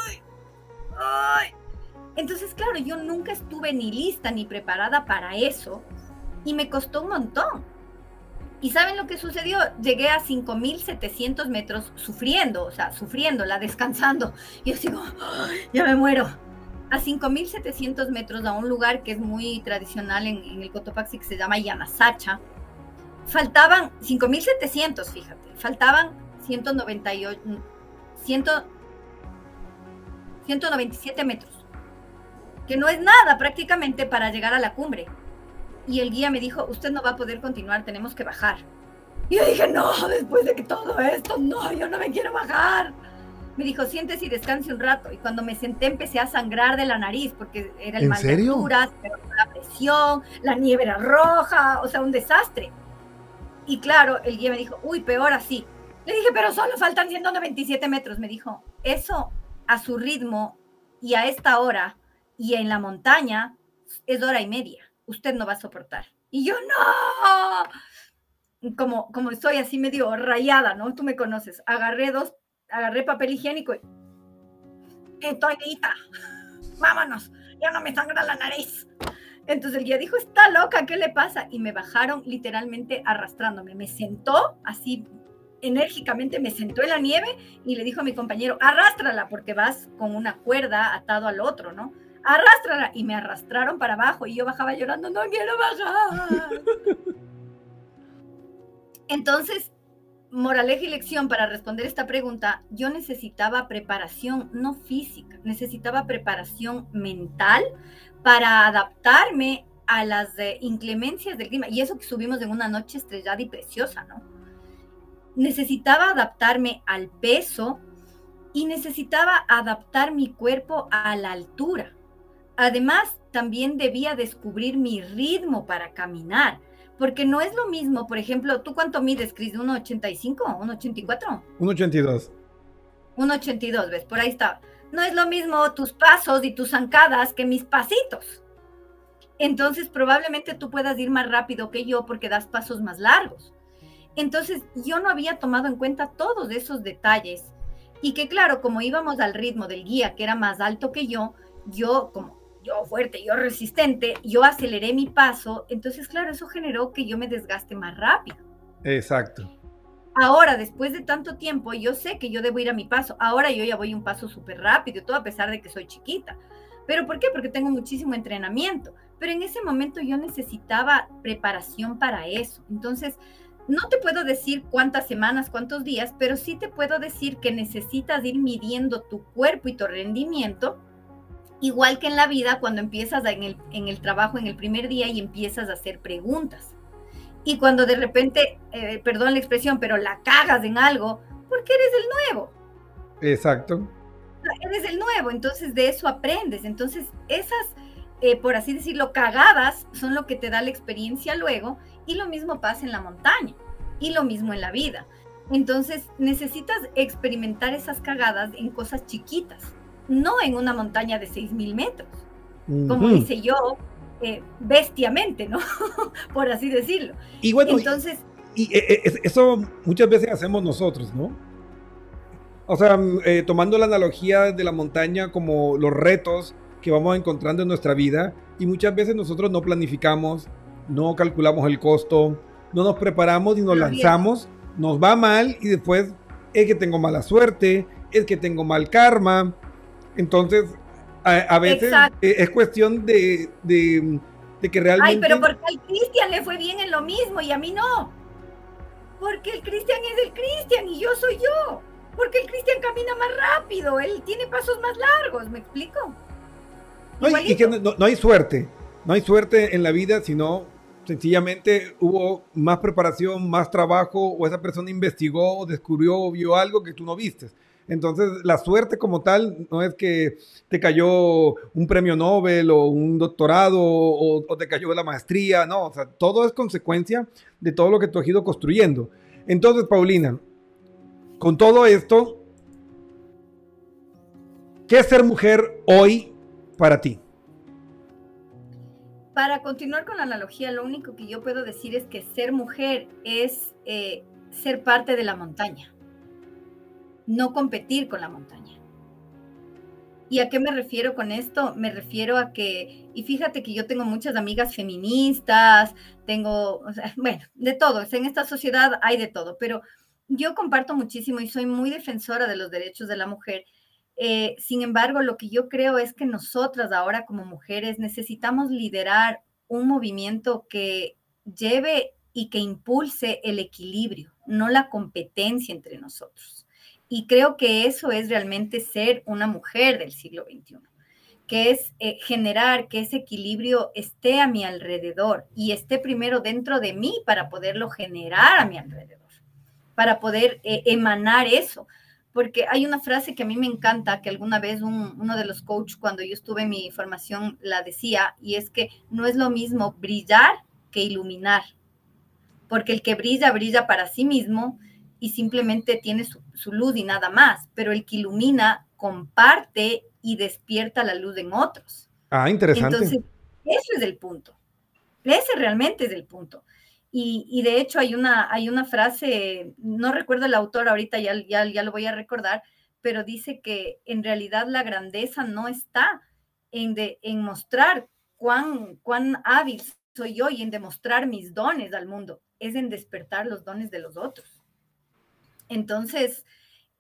"Ay, ay". Entonces, claro, yo nunca estuve ni lista ni preparada para eso y me costó un montón. ¿Y saben lo que sucedió? Llegué a 5.700 metros sufriendo, o sea, sufriéndola, descansando. Yo sigo, ya me muero. A 5.700 metros a un lugar que es muy tradicional en, en el Cotopaxi que se llama Yanasacha. Faltaban 5.700, fíjate, faltaban 198, 100, 197 metros, que no es nada prácticamente para llegar a la cumbre y el guía me dijo, usted no va a poder continuar, tenemos que bajar. Y yo dije, no, después de que todo esto, no, yo no me quiero bajar. Me dijo, siéntese y descanse un rato. Y cuando me senté empecé a sangrar de la nariz porque era el ¿En mal de serio? alturas, pero la presión, la nieve era roja, o sea, un desastre. Y claro, el guía me dijo, uy, peor así. Le dije, pero solo faltan 197 metros. Me dijo, eso a su ritmo y a esta hora y en la montaña es hora y media. Usted no va a soportar. Y yo, no. Como, como estoy así medio rayada, ¿no? Tú me conoces. Agarré dos, agarré papel higiénico y... Estoy lista. Vámonos. Ya no me sangra la nariz. Entonces el guía dijo, está loca, ¿qué le pasa? Y me bajaron literalmente arrastrándome. Me sentó así enérgicamente, me sentó en la nieve y le dijo a mi compañero, arrástrala porque vas con una cuerda atado al otro, ¿no? Arrástrala. Y me arrastraron para abajo y yo bajaba llorando, no quiero bajar. Entonces, moraleja y lección para responder esta pregunta, yo necesitaba preparación no física, necesitaba preparación mental para adaptarme a las eh, inclemencias del clima. Y eso que subimos en una noche estrellada y preciosa, ¿no? Necesitaba adaptarme al peso y necesitaba adaptar mi cuerpo a la altura. Además, también debía descubrir mi ritmo para caminar, porque no es lo mismo, por ejemplo, ¿tú cuánto mides, Cris? ¿1,85? ¿1,84? 1.82. 1,82, ¿ves? Por ahí está. No es lo mismo tus pasos y tus zancadas que mis pasitos. Entonces, probablemente tú puedas ir más rápido que yo porque das pasos más largos. Entonces, yo no había tomado en cuenta todos esos detalles y que claro, como íbamos al ritmo del guía, que era más alto que yo, yo como yo fuerte, yo resistente, yo aceleré mi paso, entonces claro, eso generó que yo me desgaste más rápido. Exacto. Ahora, después de tanto tiempo, yo sé que yo debo ir a mi paso. Ahora yo ya voy un paso súper rápido, todo a pesar de que soy chiquita. ¿Pero por qué? Porque tengo muchísimo entrenamiento. Pero en ese momento yo necesitaba preparación para eso. Entonces, no te puedo decir cuántas semanas, cuántos días, pero sí te puedo decir que necesitas ir midiendo tu cuerpo y tu rendimiento, igual que en la vida cuando empiezas en el, en el trabajo en el primer día y empiezas a hacer preguntas. Y cuando de repente, eh, perdón la expresión, pero la cagas en algo, porque eres el nuevo. Exacto. Eres el nuevo, entonces de eso aprendes. Entonces esas, eh, por así decirlo, cagadas son lo que te da la experiencia luego. Y lo mismo pasa en la montaña. Y lo mismo en la vida. Entonces necesitas experimentar esas cagadas en cosas chiquitas, no en una montaña de 6.000 metros. Como Ujú. hice yo, eh, bestiamente, ¿no? Por así decirlo. Y bueno, Entonces, Y eh, eh, eso muchas veces hacemos nosotros, ¿no? O sea, mm, eh, tomando la analogía de la montaña como los retos que vamos encontrando en nuestra vida, y muchas veces nosotros no planificamos, no calculamos el costo, no nos preparamos y nos lanzamos, nos va mal y después es que tengo mala suerte, es que tengo mal karma. Entonces, a, a veces eh, es cuestión de, de- de que realmente... ay, pero porque al Cristian le fue bien en lo mismo y a mí no. Porque el Cristian es el Cristian y yo soy yo. Porque el Cristian camina más rápido, él tiene pasos más largos, ¿me explico? No, y- y que no, hay suerte, no hay suerte en la vida, sino sencillamente hubo más preparación, más trabajo, o esa persona investigó, descubrió, vio algo que tú no vistes. Entonces, la suerte como tal no es que te cayó un premio Nobel o un doctorado o, te cayó la maestría, no, o sea, todo es consecuencia de todo lo que tú has ido construyendo. Entonces, Paulina, con todo esto, ¿qué es ser mujer hoy para ti? Para continuar con la analogía, lo único que yo puedo decir es que ser mujer es eh, ser parte de la montaña, no competir con la montaña. ¿Y a qué me refiero con esto? Me refiero a que, y fíjate que yo tengo muchas amigas feministas, tengo, bueno, de todo, en esta sociedad hay de todo, pero yo comparto muchísimo y soy muy defensora de los derechos de la mujer. Eh, sin embargo, lo que yo creo es que nosotras ahora como mujeres necesitamos liderar un movimiento que lleve y que impulse el equilibrio, no la competencia entre nosotros. Y creo que eso es realmente ser una mujer del siglo XXI, que es eh, generar que ese equilibrio esté a mi alrededor y esté primero dentro de mí para poderlo generar a mi alrededor, para poder eh, emanar eso. Porque hay una frase que a mí me encanta, que alguna vez un, uno de los coaches cuando yo estuve en mi formación la decía, y es que no es lo mismo brillar que iluminar, porque el que brilla, brilla para sí mismo, y simplemente tiene su, su luz y nada más, pero el que ilumina comparte y despierta la luz en otros. Ah, interesante. Entonces, ese es el punto. Ese realmente es el punto. Y, y de hecho hay una, hay una frase, no recuerdo el autor ahorita, ya, ya, ya lo voy a recordar, pero dice que en realidad la grandeza no está en, de, en mostrar cuán, cuán hábil soy yo y en demostrar mis dones al mundo, es en despertar los dones de los otros. Entonces,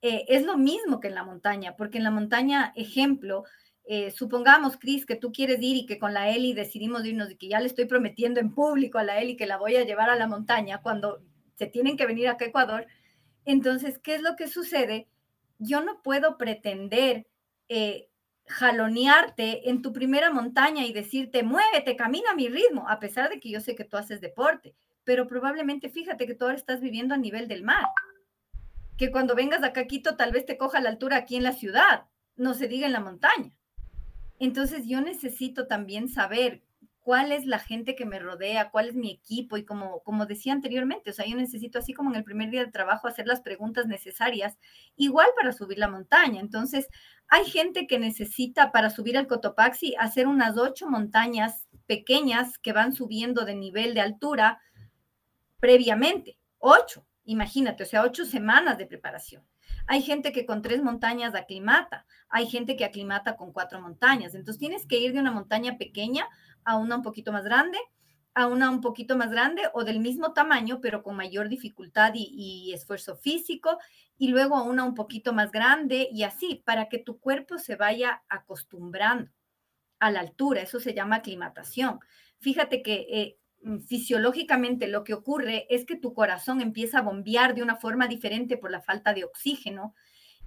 eh, es lo mismo que en la montaña, porque en la montaña, ejemplo, eh, supongamos, Cris, que tú quieres ir y que con la Eli decidimos irnos y que ya le estoy prometiendo en público a la Eli que la voy a llevar a la montaña cuando se tienen que venir acá a Ecuador. Entonces, ¿qué es lo que sucede? Yo no puedo pretender eh, jalonearte en tu primera montaña y decirte, muévete, camina a mi ritmo, a pesar de que yo sé que tú haces deporte, pero probablemente fíjate que tú ahora estás viviendo a nivel del mar. Que cuando vengas acá Quito tal vez te coja la altura aquí en la ciudad, no se diga en la montaña. Entonces yo necesito también saber cuál es la gente que me rodea, cuál es mi equipo y como, como decía anteriormente, o sea, yo necesito así como en el primer día de trabajo hacer las preguntas necesarias, igual para subir la montaña. Entonces, hay gente que necesita para subir al Cotopaxi hacer unas ocho montañas pequeñas que van subiendo de nivel de altura previamente, ocho, imagínate, o sea, ocho semanas de preparación. Hay gente que con tres montañas aclimata, hay gente que aclimata con cuatro montañas. Entonces tienes que ir de una montaña pequeña a una un poquito más grande, a una un poquito más grande o del mismo tamaño, pero con mayor dificultad y, esfuerzo físico, y luego a una un poquito más grande y así, para que tu cuerpo se vaya acostumbrando a la altura. Eso se llama aclimatación. Fíjate que eh, fisiológicamente lo que ocurre es que tu corazón empieza a bombear de una forma diferente por la falta de oxígeno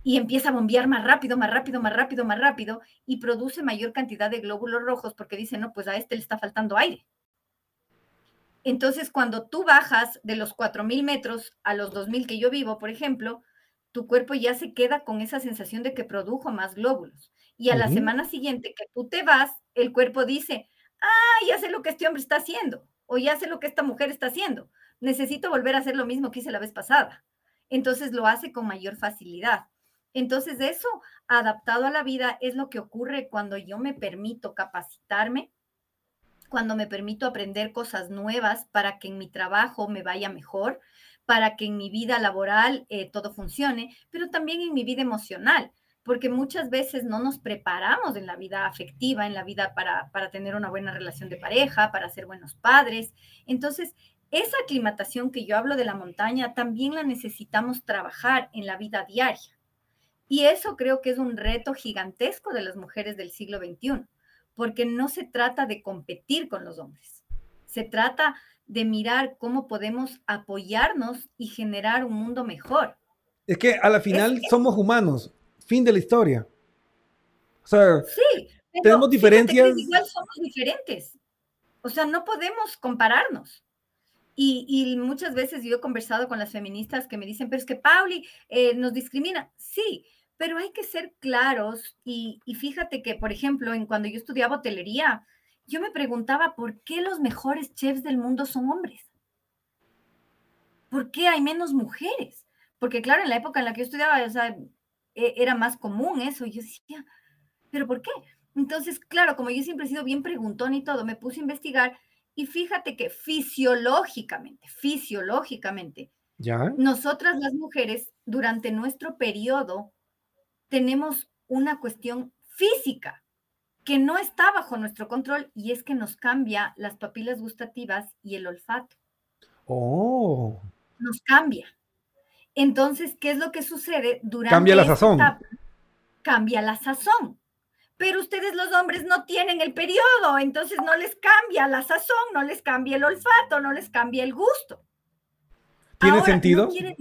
y empieza a bombear más rápido, más rápido, más rápido, más rápido y produce mayor cantidad de glóbulos rojos porque dice, no, pues a este le está faltando aire. Entonces, cuando tú bajas de los 4.000 metros a los 2.000 que yo vivo, por ejemplo, tu cuerpo ya se queda con esa sensación de que produjo más glóbulos. Y a uh -huh. la semana siguiente que tú te vas, el cuerpo dice, ah, ya sé lo que este hombre está haciendo o ya sé lo que esta mujer está haciendo. Necesito volver a hacer lo mismo que hice la vez pasada. Entonces lo hace con mayor facilidad. Entonces eso, adaptado a la vida, es lo que ocurre cuando yo me permito capacitarme, cuando me permito aprender cosas nuevas para que en mi trabajo me vaya mejor, para que en mi vida laboral eh, todo funcione, pero también en mi vida emocional porque muchas veces no nos preparamos en la vida afectiva, en la vida para, para, tener una buena relación de pareja, para ser buenos padres. Entonces, esa aclimatación que yo hablo de la montaña también la necesitamos trabajar en la vida diaria. Y eso creo que es un reto gigantesco de las mujeres del siglo XXI, porque no se trata de competir con los hombres, se trata de mirar cómo podemos apoyarnos y generar un mundo mejor. Es que a la final es que, somos humanos, fin de la historia. O sea, sí, tenemos diferencias. igual somos diferentes. O sea, no podemos compararnos. Y, y, muchas veces yo he conversado con las feministas que me dicen, pero es que Pauli eh, nos discrimina. Sí, pero hay que ser claros. Y, y, fíjate que, por ejemplo, en cuando yo estudiaba hotelería, yo me preguntaba por qué los mejores chefs del mundo son hombres. ¿Por qué hay menos mujeres? Porque claro, en la época en la que yo estudiaba, o sea, e, era más común eso. Y yo decía, ¿pero por qué? Entonces, claro, como yo siempre he sido bien preguntón y todo, me puse a investigar y fíjate que fisiológicamente, fisiológicamente, ¿Ya? nosotras las mujeres durante nuestro periodo tenemos una cuestión física que no está bajo nuestro control y es que nos cambia las papilas gustativas y el olfato. Oh. Nos cambia. Entonces, ¿qué es lo que sucede durante Cambia la sazón. Etapa? Cambia la sazón. Pero ustedes los hombres no tienen el periodo, entonces no les cambia la sazón, no les cambia el olfato, no les cambia el gusto. ¿Tiene Ahora, sentido? No quiere,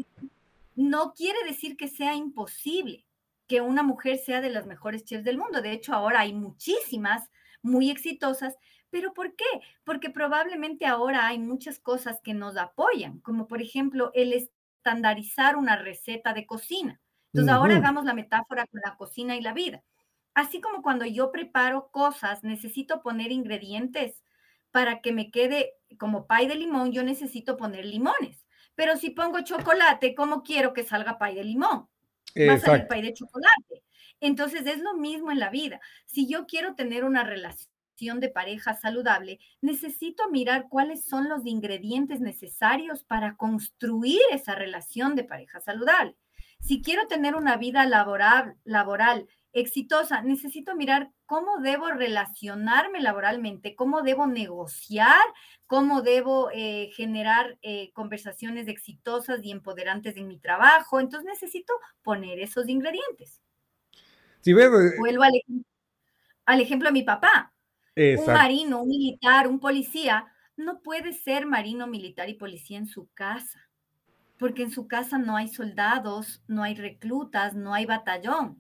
no quiere decir que sea imposible que una mujer sea de las mejores chefs del mundo. De hecho, ahora hay muchísimas muy exitosas. ¿Pero por qué? Porque probablemente ahora hay muchas cosas que nos apoyan, como por ejemplo el estandarizar una receta de cocina. Entonces, uh -huh. ahora hagamos la metáfora con la cocina y la vida. Así como cuando yo preparo cosas, necesito poner ingredientes para que me quede como pay de limón, yo necesito poner limones. Pero si pongo chocolate, ¿cómo quiero que salga pay de limón? Va a salir pay de chocolate. Entonces es lo mismo en la vida. Si yo quiero tener una relación de pareja saludable, necesito mirar cuáles son los ingredientes necesarios para construir esa relación de pareja saludable. Si quiero tener una vida laboral, laboral exitosa, necesito mirar cómo debo relacionarme laboralmente, cómo debo negociar, cómo debo eh, generar eh, conversaciones exitosas y empoderantes en mi trabajo. Entonces necesito poner esos ingredientes. Ves, eh, Vuelvo al, al ejemplo de mi papá. Un exacto. marino, un militar, un policía, no puede ser marino, militar y policía en su casa, porque en su casa no hay soldados, no hay reclutas, no hay batallón.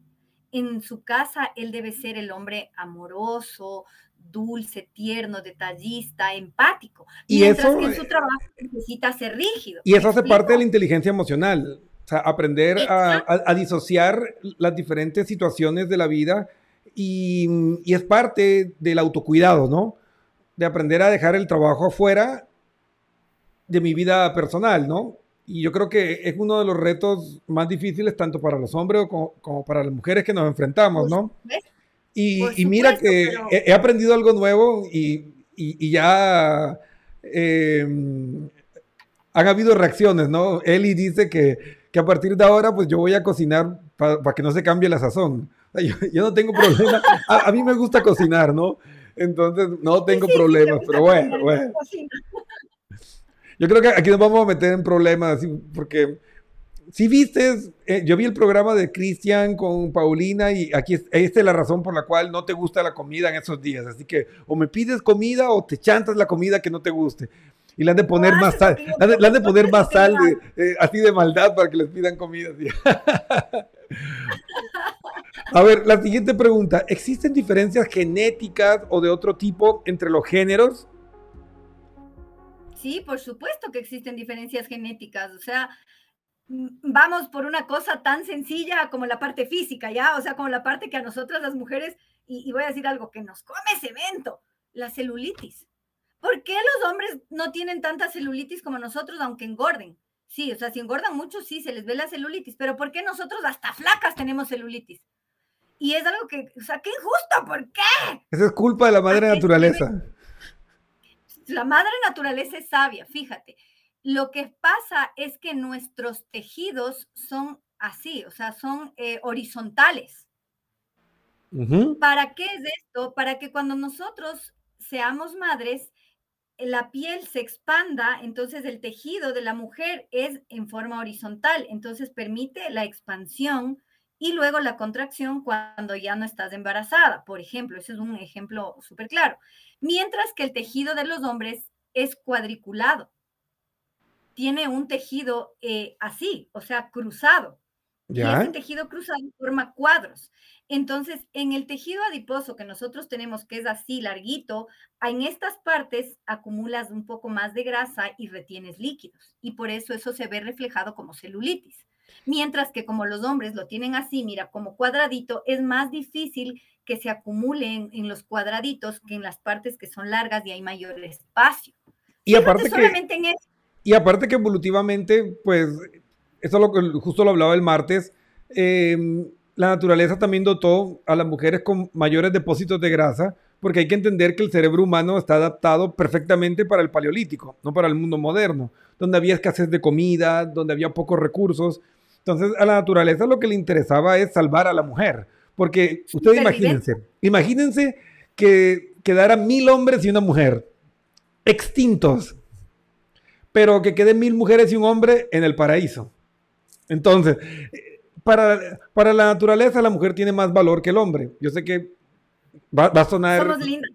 En su casa él debe ser el hombre amoroso, dulce, tierno, detallista, empático, Y mientras eso, que en su eh, trabajo necesita ser rígido. Y ¿me eso hace parte de la inteligencia emocional. O sea, aprender a, a- a disociar las diferentes situaciones de la vida y, y es parte del autocuidado, ¿no? De aprender a dejar el trabajo afuera de mi vida personal, ¿no? Y yo creo que es uno de los retos más difíciles tanto para los hombres como, como para las mujeres que nos enfrentamos, ¿no? supuesto. Y, Por y mira supuesto, que pero- he, he aprendido algo nuevo y, y- ya eh, han habido reacciones, ¿no? Eli dice que, que a partir de ahora pues yo voy a cocinar para que no se cambie la sazón. Yo, yo no tengo problema. A, a mí me gusta cocinar, ¿no? Entonces no tengo Sí, sí, problemas, pero bueno, bueno. Yo creo que aquí nos vamos a meter en problemas, porque si viste, eh, yo vi el programa de Cristian con Paulina y aquí es- esta es la razón por la cual no te gusta la comida en esos días. Así que o me pides comida o te chantas la comida que no te guste. Y le han de poner No, más sal, le han han de poner más sal de- eh, así de maldad para que les pidan comida. A ver, la siguiente pregunta. ¿Existen diferencias genéticas o de otro tipo entre los géneros? Sí, por supuesto que existen diferencias genéticas. O sea, vamos por una cosa tan sencilla como la parte física, ¿ya? O sea, como la parte que a nosotras las mujeres, y, y voy a decir algo que nos come ese evento, la celulitis. ¿Por qué los hombres no tienen tanta celulitis como nosotros, aunque engorden? Sí, o sea, si engordan mucho, sí, se les ve la celulitis, pero ¿por qué nosotros hasta flacas tenemos celulitis? Y es algo que, o sea, qué injusto, ¿por qué? Esa es culpa de la madre naturaleza. La madre naturaleza es sabia, fíjate. Lo que pasa es que nuestros tejidos son así, o sea, son eh, horizontales. ¿Para qué es esto? Para que cuando nosotros seamos madres, la piel se expanda, entonces el tejido de la mujer es en forma horizontal, entonces permite la expansión y luego la contracción cuando ya no estás embarazada, por ejemplo, ese es un ejemplo súper claro. Mientras que el tejido de los hombres es cuadriculado, tiene un tejido eh, así, o sea, cruzado. Y ¿Ya? ese tejido cruzado forma cuadros. Entonces, en el tejido adiposo que nosotros tenemos, que es así larguito, en estas partes acumulas un poco más de grasa y retienes líquidos. Y por eso eso se ve reflejado como celulitis. Mientras que como los hombres lo tienen así, mira, como cuadradito, es más difícil que se acumulen en los cuadraditos que en las partes que son largas y hay mayor espacio. Y aparte que, solamente en eso. y aparte que evolutivamente, pues, eso lo que justo lo hablaba el martes, eh, la naturaleza también dotó a las mujeres con mayores depósitos de grasa, porque hay que entender que el cerebro humano está adaptado perfectamente para el paleolítico, no para el mundo moderno, donde había escasez de comida, donde había pocos recursos. Entonces, a la naturaleza lo que le interesaba es salvar a la mujer, porque ustedes imagínense, imagínense que quedaran mil hombres y una mujer extintos, pero que queden mil mujeres y un hombre en el paraíso. Entonces, para, para la naturaleza la mujer tiene más valor que el hombre. Yo sé que va, va a sonar... Somos lindas.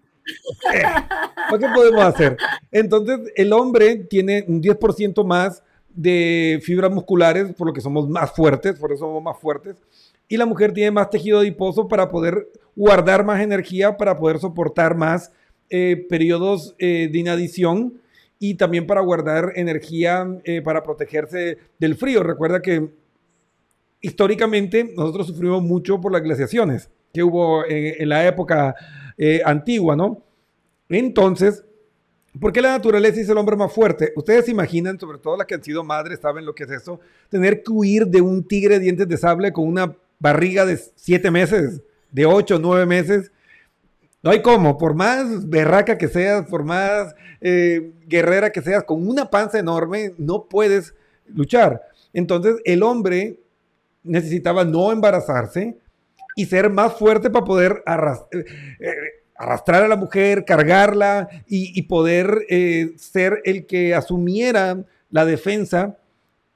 ¿Qué podemos hacer? Entonces, el hombre tiene un 10% más de fibras musculares, por lo que somos más fuertes, por eso somos más fuertes. Y la mujer tiene más tejido adiposo para poder guardar más energía, para poder soportar más eh, periodos eh, de inadición y también para guardar energía eh, para protegerse del frío. Recuerda que históricamente nosotros sufrimos mucho por las glaciaciones que hubo en, en la época eh, antigua, ¿no? Entonces, ¿Por qué la naturaleza hizo el hombre más fuerte? Ustedes se imaginan, sobre todo las que han sido madres, saben lo que es eso, tener que huir de un tigre de dientes de sable con una barriga de siete meses, de ocho, nueve meses. No hay cómo, por más berraca que seas, por más eh, guerrera que seas, con una panza enorme, no puedes luchar. Entonces el hombre necesitaba no embarazarse y ser más fuerte para poder arras- eh, eh, arrastrar a la mujer, cargarla y, y poder eh, ser el que asumiera la defensa.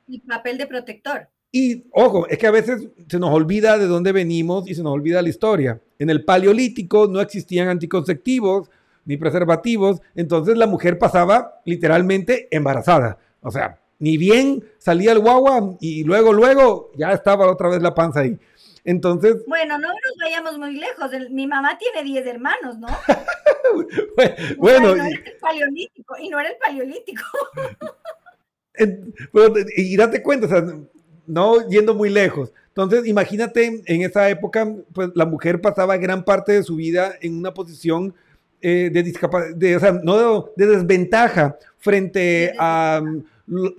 Y papel de protector. Y ojo, es que a veces se nos olvida de dónde venimos y se nos olvida la historia. En el paleolítico no existían anticonceptivos ni preservativos, entonces la mujer pasaba literalmente embarazada. O sea, ni bien salía el guagua y luego, luego ya estaba otra vez la panza ahí. Entonces, Bueno, no nos vayamos muy lejos. el- mi mamá tiene 10 hermanos, ¿no? bueno, O sea, y no era el paleolítico. Y no era el paleolítico. En- pero, y date cuenta, o sea, no yendo muy lejos. Entonces, imagínate, en esa época, pues la mujer pasaba gran parte de su vida en una posición eh, de discapacidad, o sea, no de, de desventaja frente a um,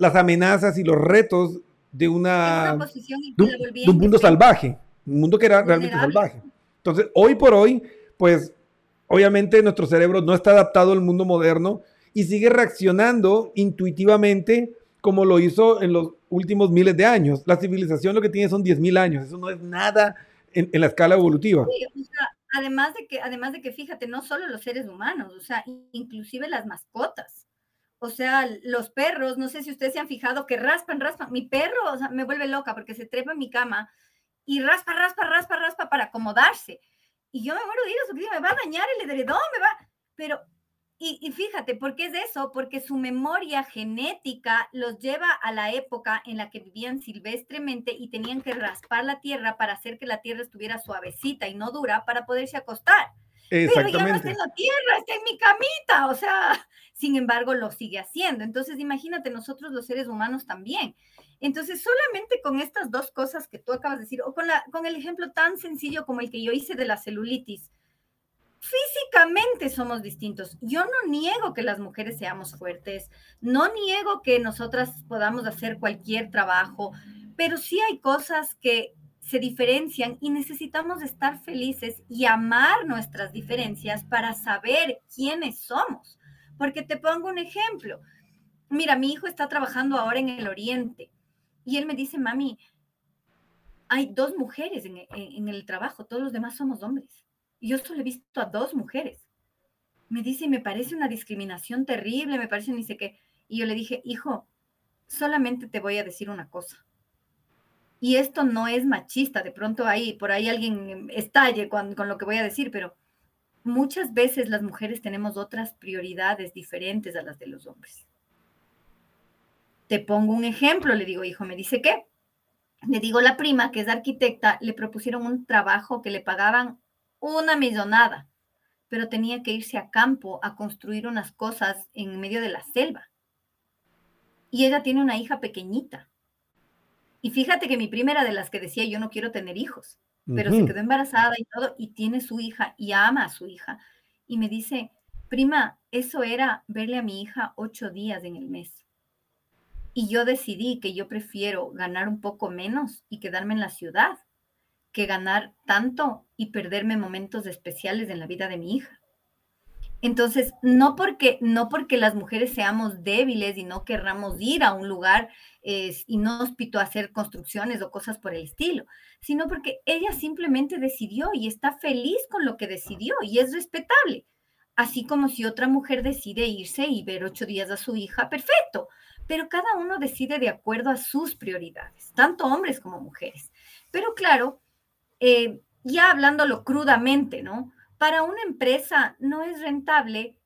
las amenazas y los retos de una, una posición de un, de mundo salvaje, un mundo que era realmente salvaje. Entonces, hoy por hoy, pues, obviamente nuestro cerebro no está adaptado al mundo moderno y sigue reaccionando intuitivamente como lo hizo en los últimos miles de años. La civilización lo que tiene son 10.000 años, eso no es nada en, en la escala evolutiva. Sí, o sea, además de que, además de que, fíjate, no solo los seres humanos, o sea, inclusive las mascotas. O sea, los perros, no sé si ustedes se han fijado que raspan, raspan. Mi perro, o sea, me vuelve loca porque se trepa en mi cama y raspa, raspa, raspa, raspa para acomodarse. Y yo me muero de digo, me va a dañar el edredón, me va. Pero, y, y fíjate, ¿por qué es eso? Porque su memoria genética los lleva a la época en la que vivían silvestremente y tenían que raspar la tierra para hacer que la tierra estuviera suavecita y no dura para poderse acostar. Pero ya no está en la tierra, está en mi camita, o sea, sin embargo lo sigue haciendo. Entonces, imagínate nosotros los seres humanos también. Entonces, solamente con estas dos cosas que tú acabas de decir, o con, la, con el ejemplo tan sencillo como el que yo hice de la celulitis, físicamente somos distintos. Yo no niego que las mujeres seamos fuertes, no niego que nosotras podamos hacer cualquier trabajo, pero sí hay cosas que se diferencian y necesitamos estar felices y amar nuestras diferencias para saber quiénes somos. Porque te pongo un ejemplo. Mira, mi hijo está trabajando ahora en el Oriente y él me dice, mami, hay dos mujeres en, el trabajo, todos los demás somos hombres. Y yo solo he visto a dos mujeres. Me dice, me parece una discriminación terrible, me parece ni sé qué. Y yo le dije, hijo, solamente te voy a decir una cosa. Y esto no es machista, de pronto ahí, por ahí alguien estalle con lo que voy a decir, pero muchas veces las mujeres tenemos otras prioridades diferentes a las de los hombres. Te pongo un ejemplo, le digo, hijo, me dice qué. Le digo, la prima, que es arquitecta, le propusieron un trabajo que le pagaban una millonada, pero tenía que irse a campo a construir unas cosas en medio de la selva. Y ella tiene una hija pequeñita. Y fíjate que mi prima era de las que decía, yo no quiero tener hijos, pero se quedó embarazada y todo, y tiene su hija y ama a su hija. Y me dice, prima, eso era verle a mi hija ocho días en el mes. Y yo decidí que yo prefiero ganar un poco menos y quedarme en la ciudad que ganar tanto y perderme momentos especiales en la vida de mi hija. Entonces, no porque, no porque las mujeres seamos débiles y no querramos ir a un lugar eh, inhóspito a hacer construcciones o cosas por el estilo, sino porque ella simplemente decidió y está feliz con lo que decidió y es respetable. Así como si otra mujer decide irse y ver ocho días a su hija, perfecto, pero cada uno decide de acuerdo a sus prioridades, tanto hombres como mujeres. Pero claro, eh, ya hablándolo crudamente, ¿no? Para una empresa no es rentable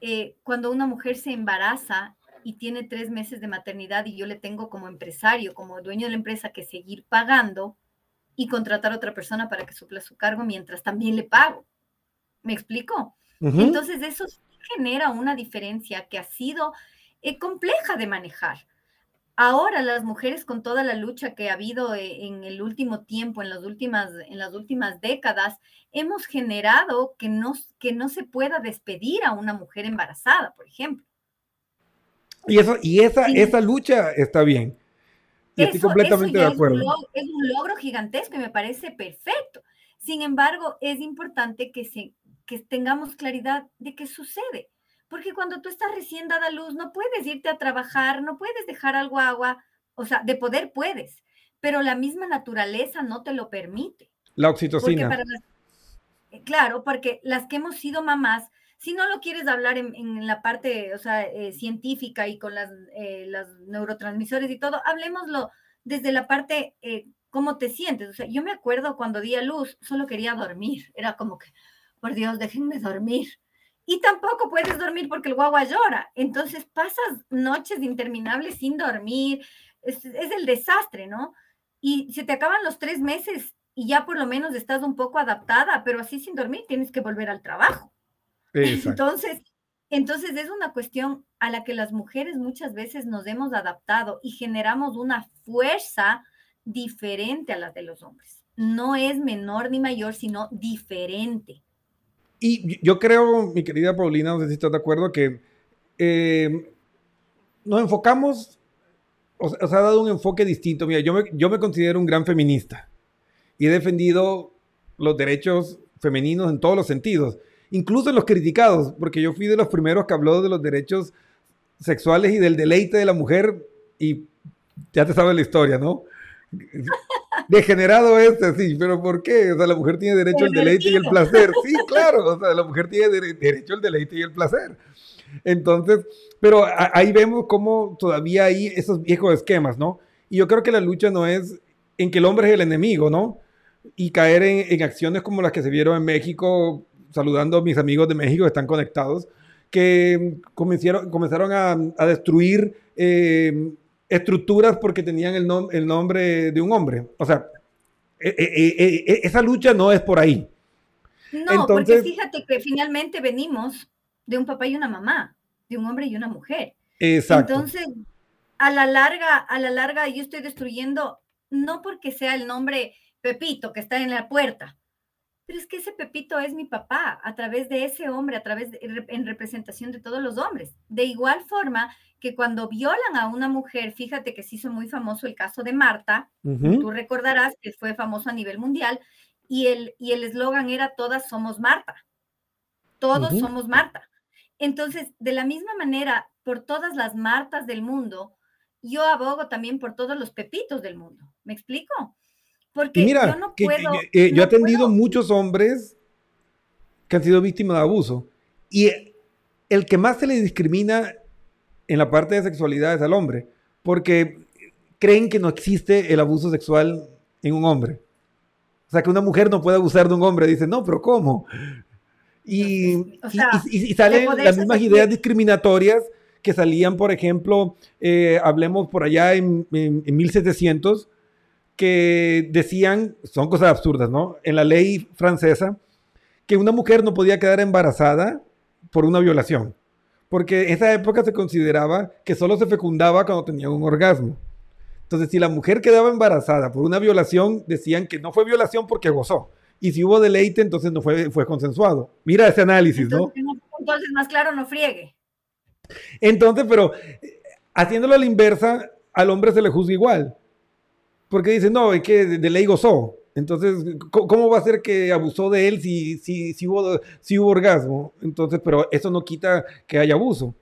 eh, cuando una mujer se embaraza y tiene tres meses de maternidad y yo le tengo como empresario, como dueño de la empresa, que seguir pagando y contratar a otra persona para que supla su cargo mientras también le pago. ¿Me explico? Ujú. Entonces eso sí genera una diferencia que ha sido eh, compleja de manejar. ahora las mujeres con toda la lucha que ha habido eh, en el último tiempo, en las últimas, en las últimas décadas, hemos generado que no, que no se pueda despedir a una mujer embarazada, por ejemplo. Y, eso, y esa, Sí. esa lucha está bien. Y estoy completamente eso de acuerdo. Es un, logro, es un logro gigantesco y me parece perfecto. Sin embargo, es importante que, se, que tengamos claridad de qué sucede. Porque cuando tú estás recién dada luz, no puedes irte a trabajar, no puedes dejar algo agua. O sea, de poder puedes, pero la misma naturaleza no te lo permite. La oxitocina. las- eh, claro, porque las que hemos sido mamás, si no lo quieres hablar en, en la parte, o sea, eh, científica y con las, eh, las neurotransmisores y todo, hablemoslo desde la parte, eh, cómo te sientes. O sea, yo me acuerdo cuando di a luz, solo quería dormir. Era como que, por Dios, déjenme dormir. Y tampoco puedes dormir porque el guagua llora. Entonces pasas noches interminables sin dormir. Es, es el desastre, ¿no? Y se te acaban los tres meses y ya por lo menos estás un poco adaptada, pero así sin dormir tienes que volver al trabajo. Exacto. Entonces, entonces es una cuestión a la que las mujeres muchas veces nos hemos adaptado y generamos una fuerza diferente a la de los hombres. No es menor ni mayor, sino diferente. Y yo creo, mi querida Paulina, no sé si estás de acuerdo, que eh, nos enfocamos, o sea, os ha dado un enfoque distinto. Mira, yo me, yo me considero un gran feminista y he defendido los derechos femeninos en todos los sentidos, incluso en los criticados, porque yo fui de los primeros que habló de los derechos sexuales y del deleite de la mujer y ya te sabes la historia, ¿no? Degenerado este, sí, pero ¿por qué? O sea, la mujer tiene derecho al deleite y el placer. Sí, claro, o sea, la mujer tiene dere- derecho al deleite y el placer. Entonces, pero ahí vemos cómo todavía hay esos viejos esquemas, ¿no? Y yo creo que la lucha no es en que el hombre es el enemigo, ¿no? Y caer en, en acciones como las que se vieron en México, saludando a mis amigos de México que están conectados, que comenzaron, comenzaron a, a destruir eh, estructuras porque tenían el, nom- el nombre de un hombre. O sea, eh, eh, eh, eh, esa lucha no es por ahí. No, porque Entonces- fíjate que finalmente venimos de un papá y una mamá, de un hombre y una mujer. Exacto. Entonces, a la larga, a la larga, yo estoy destruyendo, no porque sea el nombre Pepito que está en la puerta, pero es que ese Pepito es mi papá, a través de ese hombre, a través de, en representación de todos los hombres. De igual forma que cuando violan a una mujer, fíjate que se hizo muy famoso el caso de Marta, tú recordarás que fue famoso a nivel mundial, y el y el eslogan era Todas somos Marta. Todos somos Marta. Entonces, de la misma manera, por todas las Martas del mundo, yo abogo también por todos los Pepitos del mundo. ¿Me explico? Porque Y mira, yo no que- que- puedo. eh, yo he no atendido puedo- muchos hombres que han sido víctimas de abuso. Y el que más se le discrimina en la parte de sexualidad es al hombre, porque creen que no existe el abuso sexual en un hombre. O sea, que una mujer no puede abusar de un hombre. Dice, no, pero ¿cómo? Y, O y- sea, y- y salen poderse las mismas sentir- ideas discriminatorias que salían, por ejemplo, eh, hablemos por allá en, en- en 1700, que decían, son cosas absurdas, ¿no? En la ley francesa, que una mujer no podía quedar embarazada por una violación, porque en esa época se consideraba que solo se fecundaba cuando tenía un orgasmo. Entonces, si la mujer quedaba embarazada por una violación, decían que no fue violación porque gozó. Y si hubo deleite, entonces no fue, fue consensuado. Mira ese análisis, ¿no? Entonces, no- entonces, más claro, no friegue. Entonces, pero eh, haciéndolo a la inversa, al hombre se le juzga igual. Porque dice, no, es que de, de ley gozó. Entonces, ¿cómo, va a ser que abusó de él si, si, si, hubo, si hubo orgasmo? Entonces, pero eso no quita que haya abuso.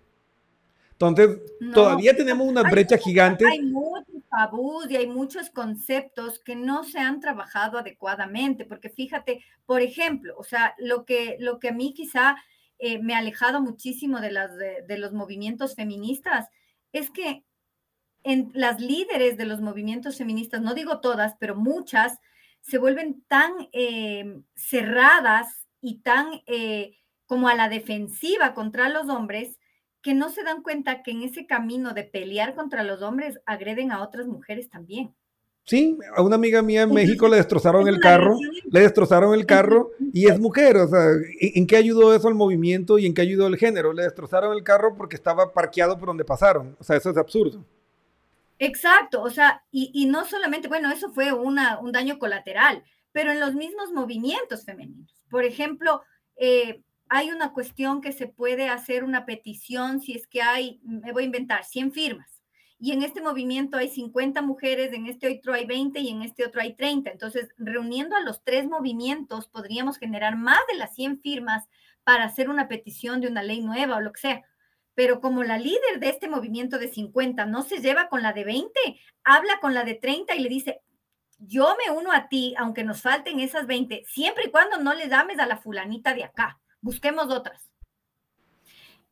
Entonces, No, todavía tenemos una hay brecha muchos- gigante. Hay muchos tabús y hay muchos conceptos que no se han trabajado adecuadamente, porque fíjate, por ejemplo, o sea, lo que, lo que a mí quizá eh, me ha alejado muchísimo de, las, de, de los movimientos feministas es que en las líderes de los movimientos feministas, no digo todas, pero muchas, se vuelven tan eh, cerradas y tan eh, como a la defensiva contra los hombres que no se dan cuenta que en ese camino de pelear contra los hombres agreden a otras mujeres también. Sí, a una amiga mía en México le destrozaron es el carro, le destrozaron el carro y es mujer, o sea, ¿en en qué ayudó eso al movimiento y en qué ayudó el género? Le destrozaron el carro porque estaba parqueado por donde pasaron, o sea, eso es absurdo. Exacto, o sea, y, no solamente, bueno, eso fue una, un daño colateral, pero en los mismos movimientos femeninos. Por ejemplo, eh, hay una cuestión que se puede hacer una petición si es que hay, me voy a inventar, 100 firmas. Y en este movimiento hay 50 mujeres, en este otro hay 20 y en este otro hay 30. Entonces, reuniendo a los tres movimientos, podríamos generar más de las 100 firmas para hacer una petición de una ley nueva o lo que sea. Pero como la líder de este movimiento de 50 no se lleva con la de 20, habla con la de 30 y le dice, yo me uno a ti, aunque nos falten esas 20, siempre y cuando no le dames a la fulanita de acá, busquemos otras.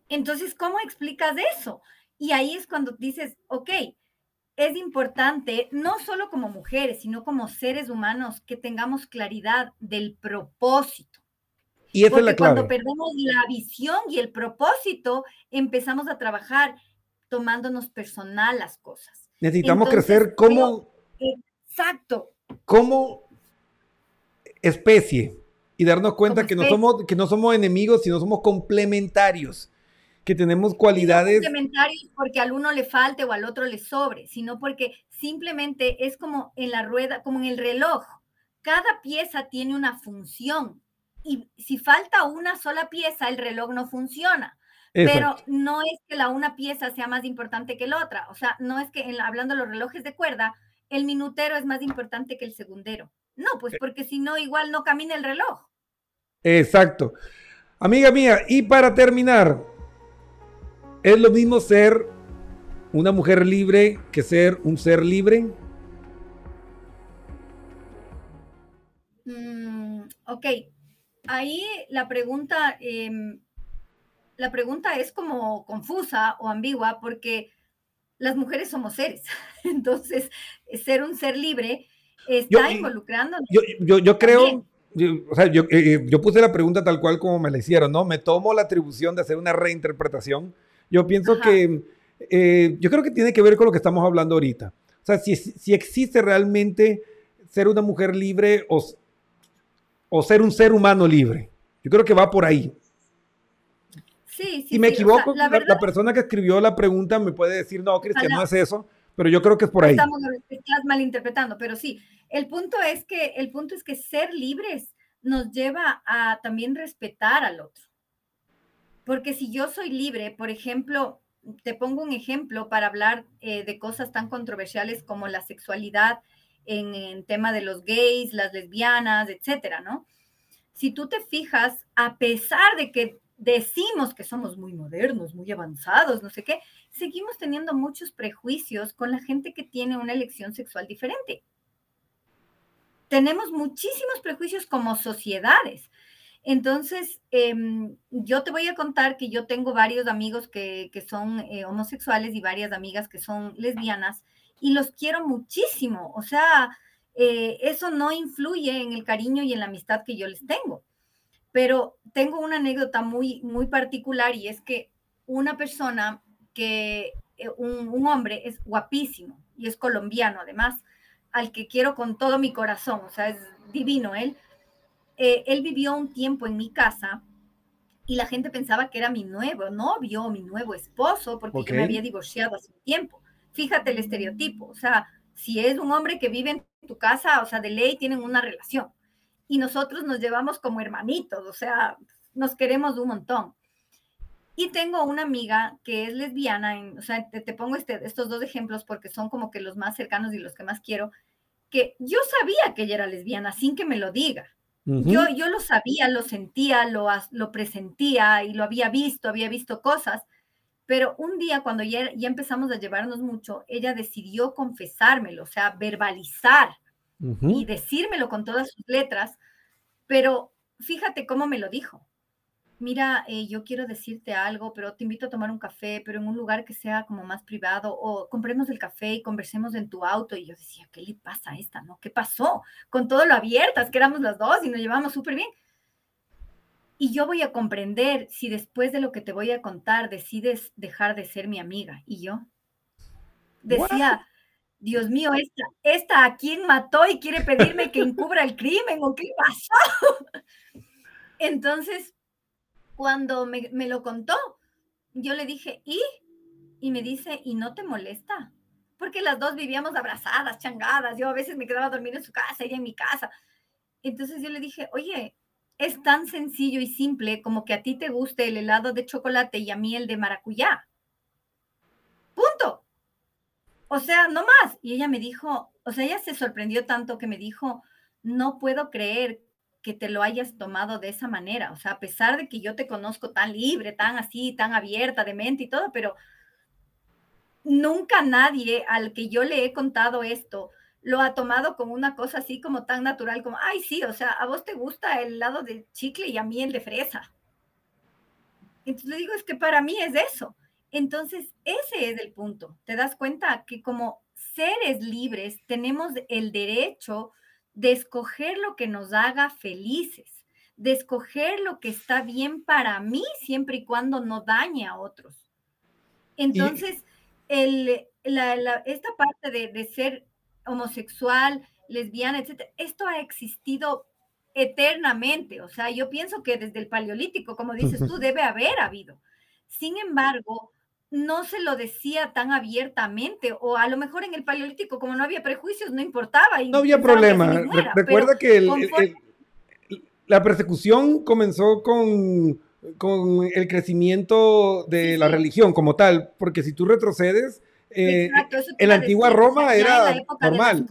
Entonces, ¿cómo explicas eso? Y ahí es cuando dices, ok, es importante, no solo como mujeres, sino como seres humanos, que tengamos claridad del propósito. Y esa Porque es la clave. cuando perdemos la visión y el propósito, empezamos a trabajar tomándonos personal las cosas. Necesitamos Entonces, crecer como, Exacto. como especie y darnos cuenta Como que no, somos, que no somos enemigos, sino somos complementarios, que tenemos Y no cualidades. complementarios porque al uno le falte o al otro le sobre, sino porque simplemente es como en la rueda, como en el reloj. Cada pieza tiene una función y si falta una sola pieza, el reloj no funciona. Pero no es que la una pieza sea más importante que la otra. O sea, no es que en la- hablando de los relojes de cuerda, el minutero es más importante que el segundero. No, Eh. pues porque si no, igual no camina el reloj. Exacto. Amiga mía, y para terminar, ¿es lo mismo ser una mujer libre que ser un ser libre? Mm, ok, ahí la pregunta, em, la pregunta es como confusa o ambigua porque las mujeres somos seres. Entonces, ser un ser libre está involucrándonos. Yo, yo, yo creo, yo- o sea, yo, eh, yo puse la pregunta tal cual como me la hicieron, ¿no? Me tomo la atribución de hacer una reinterpretación. Yo pienso Ajá. que, eh, yo creo que tiene que ver con lo que estamos hablando ahorita. O sea, si, si existe realmente ser una mujer libre o, o ser un ser humano libre. Yo creo que va por ahí. Sí, sí. Si me sí, o sea, equivoco, la la, verdad la persona que escribió la pregunta me puede decir, no, Cristian, no es eso, pero yo creo que es por ahí. estamos estás malinterpretando, pero sí, el punto es que el punto es que ser libres nos lleva a también respetar al otro. Porque si yo soy libre, por ejemplo, te pongo un ejemplo para hablar eh, de cosas tan controversiales como la sexualidad en, en tema de los gays, las lesbianas, etcétera, ¿no? Si tú te fijas, a pesar de que decimos que somos muy modernos, muy avanzados, no sé qué, seguimos teniendo muchos prejuicios con la gente que tiene una elección sexual diferente. Tenemos muchísimos prejuicios como sociedades. Entonces, em, yo te voy a contar que yo tengo varios amigos que, que son eh, homosexuales y varias amigas que son lesbianas y los quiero muchísimo. O sea, eh, eso no influye en el cariño y en la amistad que yo les tengo. Pero tengo una anécdota muy, muy particular y es que una persona que, eh, un, un hombre es guapísimo y es colombiano además, al que quiero con todo mi corazón, o sea, es divino él. Eh, él vivió un tiempo en mi casa y la gente pensaba que era mi nuevo novio mi nuevo esposo porque yo me había divorciado hace un tiempo. Fíjate el estereotipo, o sea, si es un hombre que vive en tu casa, o sea, de ley tienen una relación y nosotros nos llevamos como hermanitos, o sea, nos queremos un montón. Y tengo una amiga que es lesbiana, en- o sea, te, te pongo este, estos dos ejemplos porque son como que los más cercanos y los que más quiero, que yo sabía que ella era lesbiana sin que me lo diga. Yo, yo lo sabía, lo sentía, lo, lo presentía y lo había visto, había visto cosas, pero un día cuando ya, ya empezamos a llevarnos mucho, ella decidió confesármelo, o sea, verbalizar Ujú. y decírmelo con todas sus letras, pero fíjate cómo me lo dijo. Mira, eh, yo quiero decirte algo, pero te invito a tomar un café, pero en un lugar que sea como más privado, o compremos el café y conversemos en tu auto. Y yo decía, ¿qué le pasa a esta, no? ¿Qué pasó? Con todo lo abiertas que éramos las dos y nos llevamos súper bien. Y yo voy a comprender si después de lo que te voy a contar decides dejar de ser mi amiga. Y yo decía, Dios mío, esta, esta a quién mató y quiere pedirme que encubra el crimen o qué pasó. Entonces, cuando me, me lo contó, yo le dije, ¿y? Y me dice, ¿y no te molesta? Porque porque las dos vivíamos abrazadas, changadas. Yo a veces me quedaba a dormir en su casa, ella en mi casa. Entonces yo le dije, oye, es tan sencillo y simple como que a ti te guste el helado de chocolate y a mí el de maracuyá. Punto. O sea, no más. Y ella me dijo, o sea, ella se sorprendió tanto que me dijo, no puedo creer que te lo hayas tomado de esa manera. O sea, a pesar de que yo te conozco tan libre, tan así, tan abierta de mente y todo, pero nunca nadie al que yo le he contado esto lo ha tomado como una cosa así como tan natural como, ay, sí, o sea, a vos te gusta el lado de chicle y a mí el de fresa. Entonces le digo, es que para mí es eso. Entonces, ese es el punto. Te das cuenta que como seres libres tenemos el derecho de escoger lo que nos haga felices, de escoger lo que está bien para mí siempre y cuando no dañe a otros. Entonces, el, la, la, esta parte de, de, ser homosexual, lesbiana, etcétera, esto ha existido eternamente. O sea, yo pienso que desde el paleolítico, como dices tú, debe haber habido. Sin embargo, no se lo decía tan abiertamente, o a lo mejor en el paleolítico, como no había prejuicios, no importaba. Y no había problema. Muera, Recuerda que el, conforme... el, la persecución comenzó con, con, el crecimiento de sí, la sí. religión como tal, porque si tú retrocedes, eh, Exacto, en la antigua decir, Roma era normal.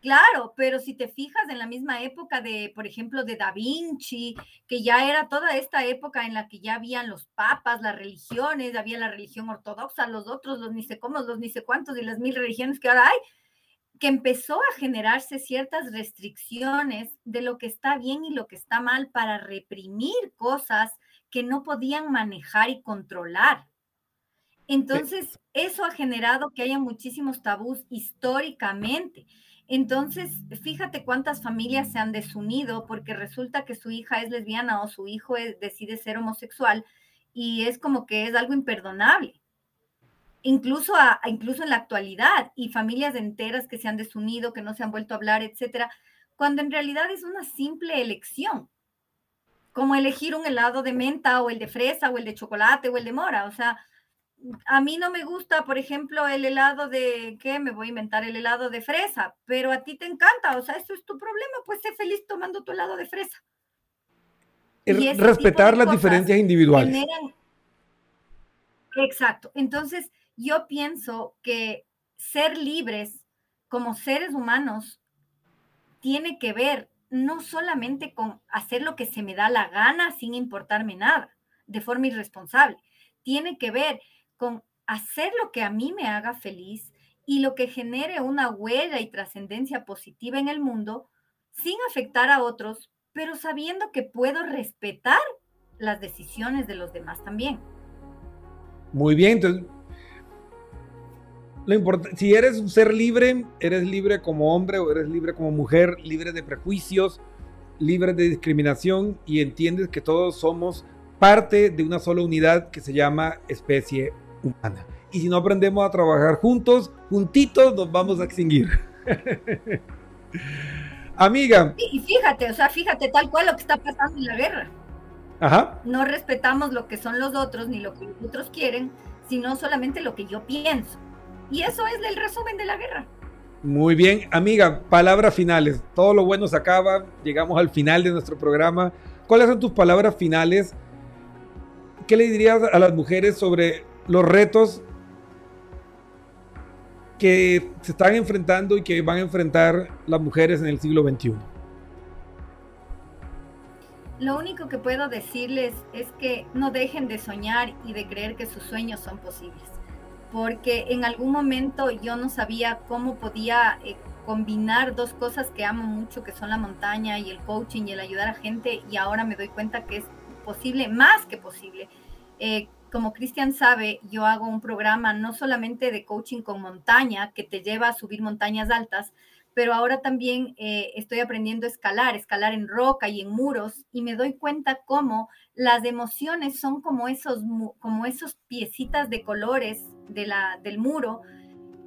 Claro, pero si te fijas en la misma época de, por ejemplo, de Da Vinci, que ya era toda esta época en la que ya habían los papas, las religiones, había la religión ortodoxa, los otros, los ni sé cómo, los ni sé cuántos y las mil religiones que ahora hay, que empezó a generarse ciertas restricciones de lo que está bien y lo que está mal para reprimir cosas que no podían manejar y controlar. Entonces, eso ha generado que haya muchísimos tabús históricamente. Entonces, fíjate cuántas familias se han desunido porque resulta que su hija es lesbiana o su hijo es, decide ser homosexual y es como que es algo imperdonable. Incluso, a, incluso en la actualidad y familias enteras que se han desunido, que no se han vuelto a hablar, etcétera, cuando en realidad es una simple elección, como elegir un helado de menta o el de fresa o el de chocolate o el de mora, o sea, a mí no me gusta, por ejemplo, el helado de, ¿qué? Me voy a inventar el helado de fresa, pero a ti te encanta, o sea, eso es tu problema, pues sé feliz tomando tu helado de fresa. Y respetar las diferencias individuales. Generan... Exacto. Entonces, yo pienso que ser libres como seres humanos tiene que ver no solamente con hacer lo que se me da la gana sin importarme nada, de forma irresponsable, tiene que ver con hacer lo que a mí me haga feliz y lo que genere una huella y trascendencia positiva en el mundo sin afectar a otros, pero sabiendo que puedo respetar las decisiones de los demás también. Muy bien, entonces, lo importante, si eres un ser libre, eres libre como hombre o eres libre como mujer, libre de prejuicios, libre de discriminación y entiendes que todos somos parte de una sola unidad que se llama especie humana. Y si no aprendemos a trabajar juntos, juntitos, nos vamos a extinguir. Amiga. Y, fíjate, o sea, fíjate tal cual lo que está pasando en la guerra. Ajá. No respetamos lo que son los otros ni lo que los otros quieren, sino solamente lo que yo pienso. Y eso es el resumen de la guerra. Muy bien, amiga, palabras finales. Todo lo bueno se acaba, llegamos al final de nuestro programa. ¿Cuáles son tus palabras finales? ¿Qué le dirías a las mujeres sobre los retos que se están enfrentando y que van a enfrentar las mujeres en el siglo XXI? Lo único que puedo decirles es que no dejen de soñar y de creer que sus sueños son posibles, porque en algún momento yo no sabía cómo podía eh, combinar dos cosas que amo mucho, que son la montaña y el coaching y el ayudar a gente, y ahora me doy cuenta que es posible, más que posible. Eh, como Cristian sabe, yo hago un programa no solamente de coaching con montaña, que te lleva a subir montañas altas, pero ahora también eh, estoy aprendiendo a escalar, escalar en roca y en muros, y me doy cuenta cómo las emociones son como esos, como esos piecitas de colores de la, del muro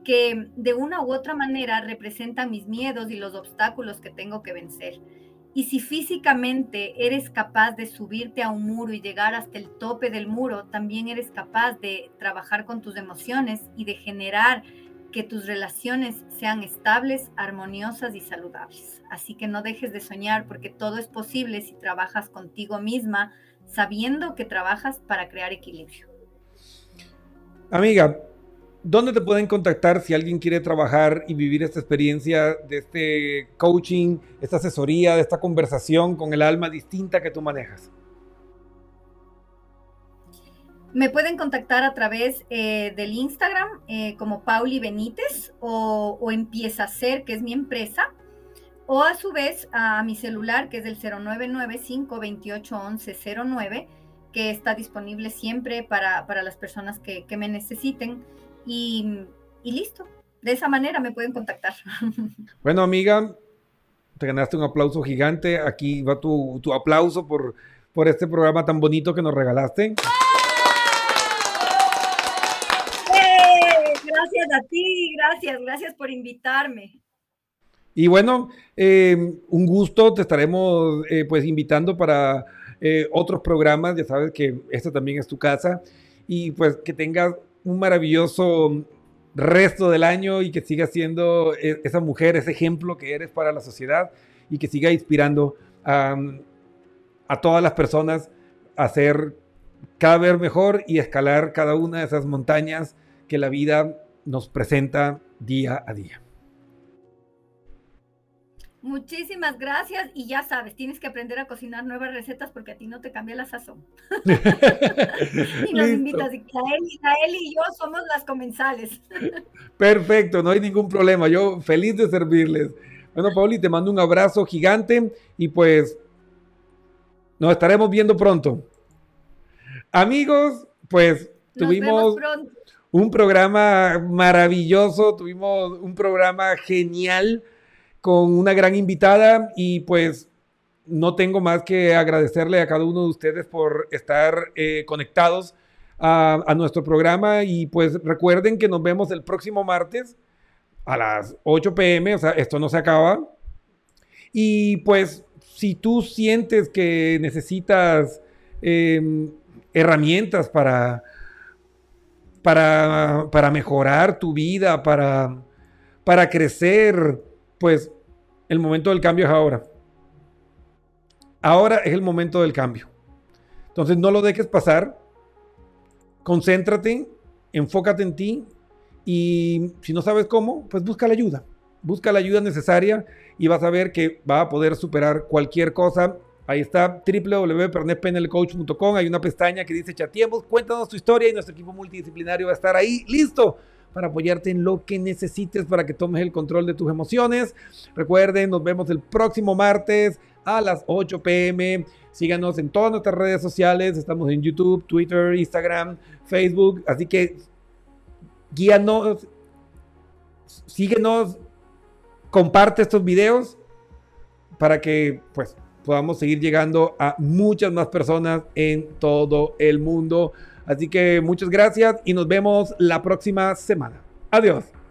que de una u otra manera representan mis miedos y los obstáculos que tengo que vencer. Y si físicamente eres capaz de subirte a un muro y llegar hasta el tope del muro, también eres capaz de trabajar con tus emociones y de generar que tus relaciones sean estables, armoniosas y saludables. Así que no dejes de soñar porque todo es posible si trabajas contigo misma, sabiendo que trabajas para crear equilibrio. Amiga, ¿dónde te pueden contactar si alguien quiere trabajar y vivir esta experiencia de este coaching, esta asesoría, de esta conversación con el alma distinta que tú manejas? Me pueden contactar a través eh, del Instagram eh, como Pauli Benítez o, o, Empieza a Ser, que es mi empresa, o a su vez a mi celular, que es el 0995 281109 que está disponible siempre para, para las personas que, que me necesiten. Y, y, listo. De esa manera me pueden contactar. Bueno, amiga, te ganaste un aplauso gigante. Aquí va tu, tu aplauso por, por este programa tan bonito que nos regalaste. Gracias a ti, gracias, gracias por invitarme. Y bueno, eh, un gusto, te estaremos eh, pues invitando para eh, otros programas, ya sabes que esta también es tu casa, y pues que tengas un maravilloso resto del año y que sigas siendo e, esa mujer, ese ejemplo que eres para la sociedad y que siga inspirando a, a todas las personas a ser cada vez mejor y escalar cada una de esas montañas que la vida nos presenta día a día. Muchísimas gracias y ya sabes, tienes que aprender a cocinar nuevas recetas porque a ti no te cambia la sazón. y nos invitas, y y yo somos las comensales. Perfecto, no hay ningún problema, yo feliz de servirles. Bueno, Pauli, te mando un abrazo gigante y pues nos estaremos viendo pronto. Amigos, pues Nos tuvimos un programa maravilloso, tuvimos un programa genial con una gran invitada y pues no tengo más que agradecerle a cada uno de ustedes por estar eh, conectados a, nuestro programa y pues recuerden que nos vemos el próximo martes a las 8 pm, o sea, esto no se acaba. Y pues si tú sientes que necesitas eh, herramientas para, para, para mejorar tu vida, para, para crecer, pues el momento del cambio es ahora. Ahora es el momento del cambio. Entonces no lo dejes pasar. Concéntrate, enfócate en ti y si no sabes cómo, pues busca la ayuda. Busca la ayuda necesaria y vas a ver que va a poder superar cualquier cosa. Ahí está www.pernetpenelcoach.com. Hay una pestaña que dice chateemos, cuéntanos tu historia y nuestro equipo multidisciplinario va a estar ahí listo para apoyarte en lo que necesites para que tomes el control de tus emociones. Recuerden, nos vemos el próximo martes a las 8 pm. Síganos en todas nuestras redes sociales. Estamos en YouTube, Twitter, Instagram, Facebook. Así que guíanos, síguenos, comparte estos videos para que pues podamos seguir llegando a muchas más personas en todo el mundo. Así que muchas gracias y nos vemos la próxima semana. Adiós.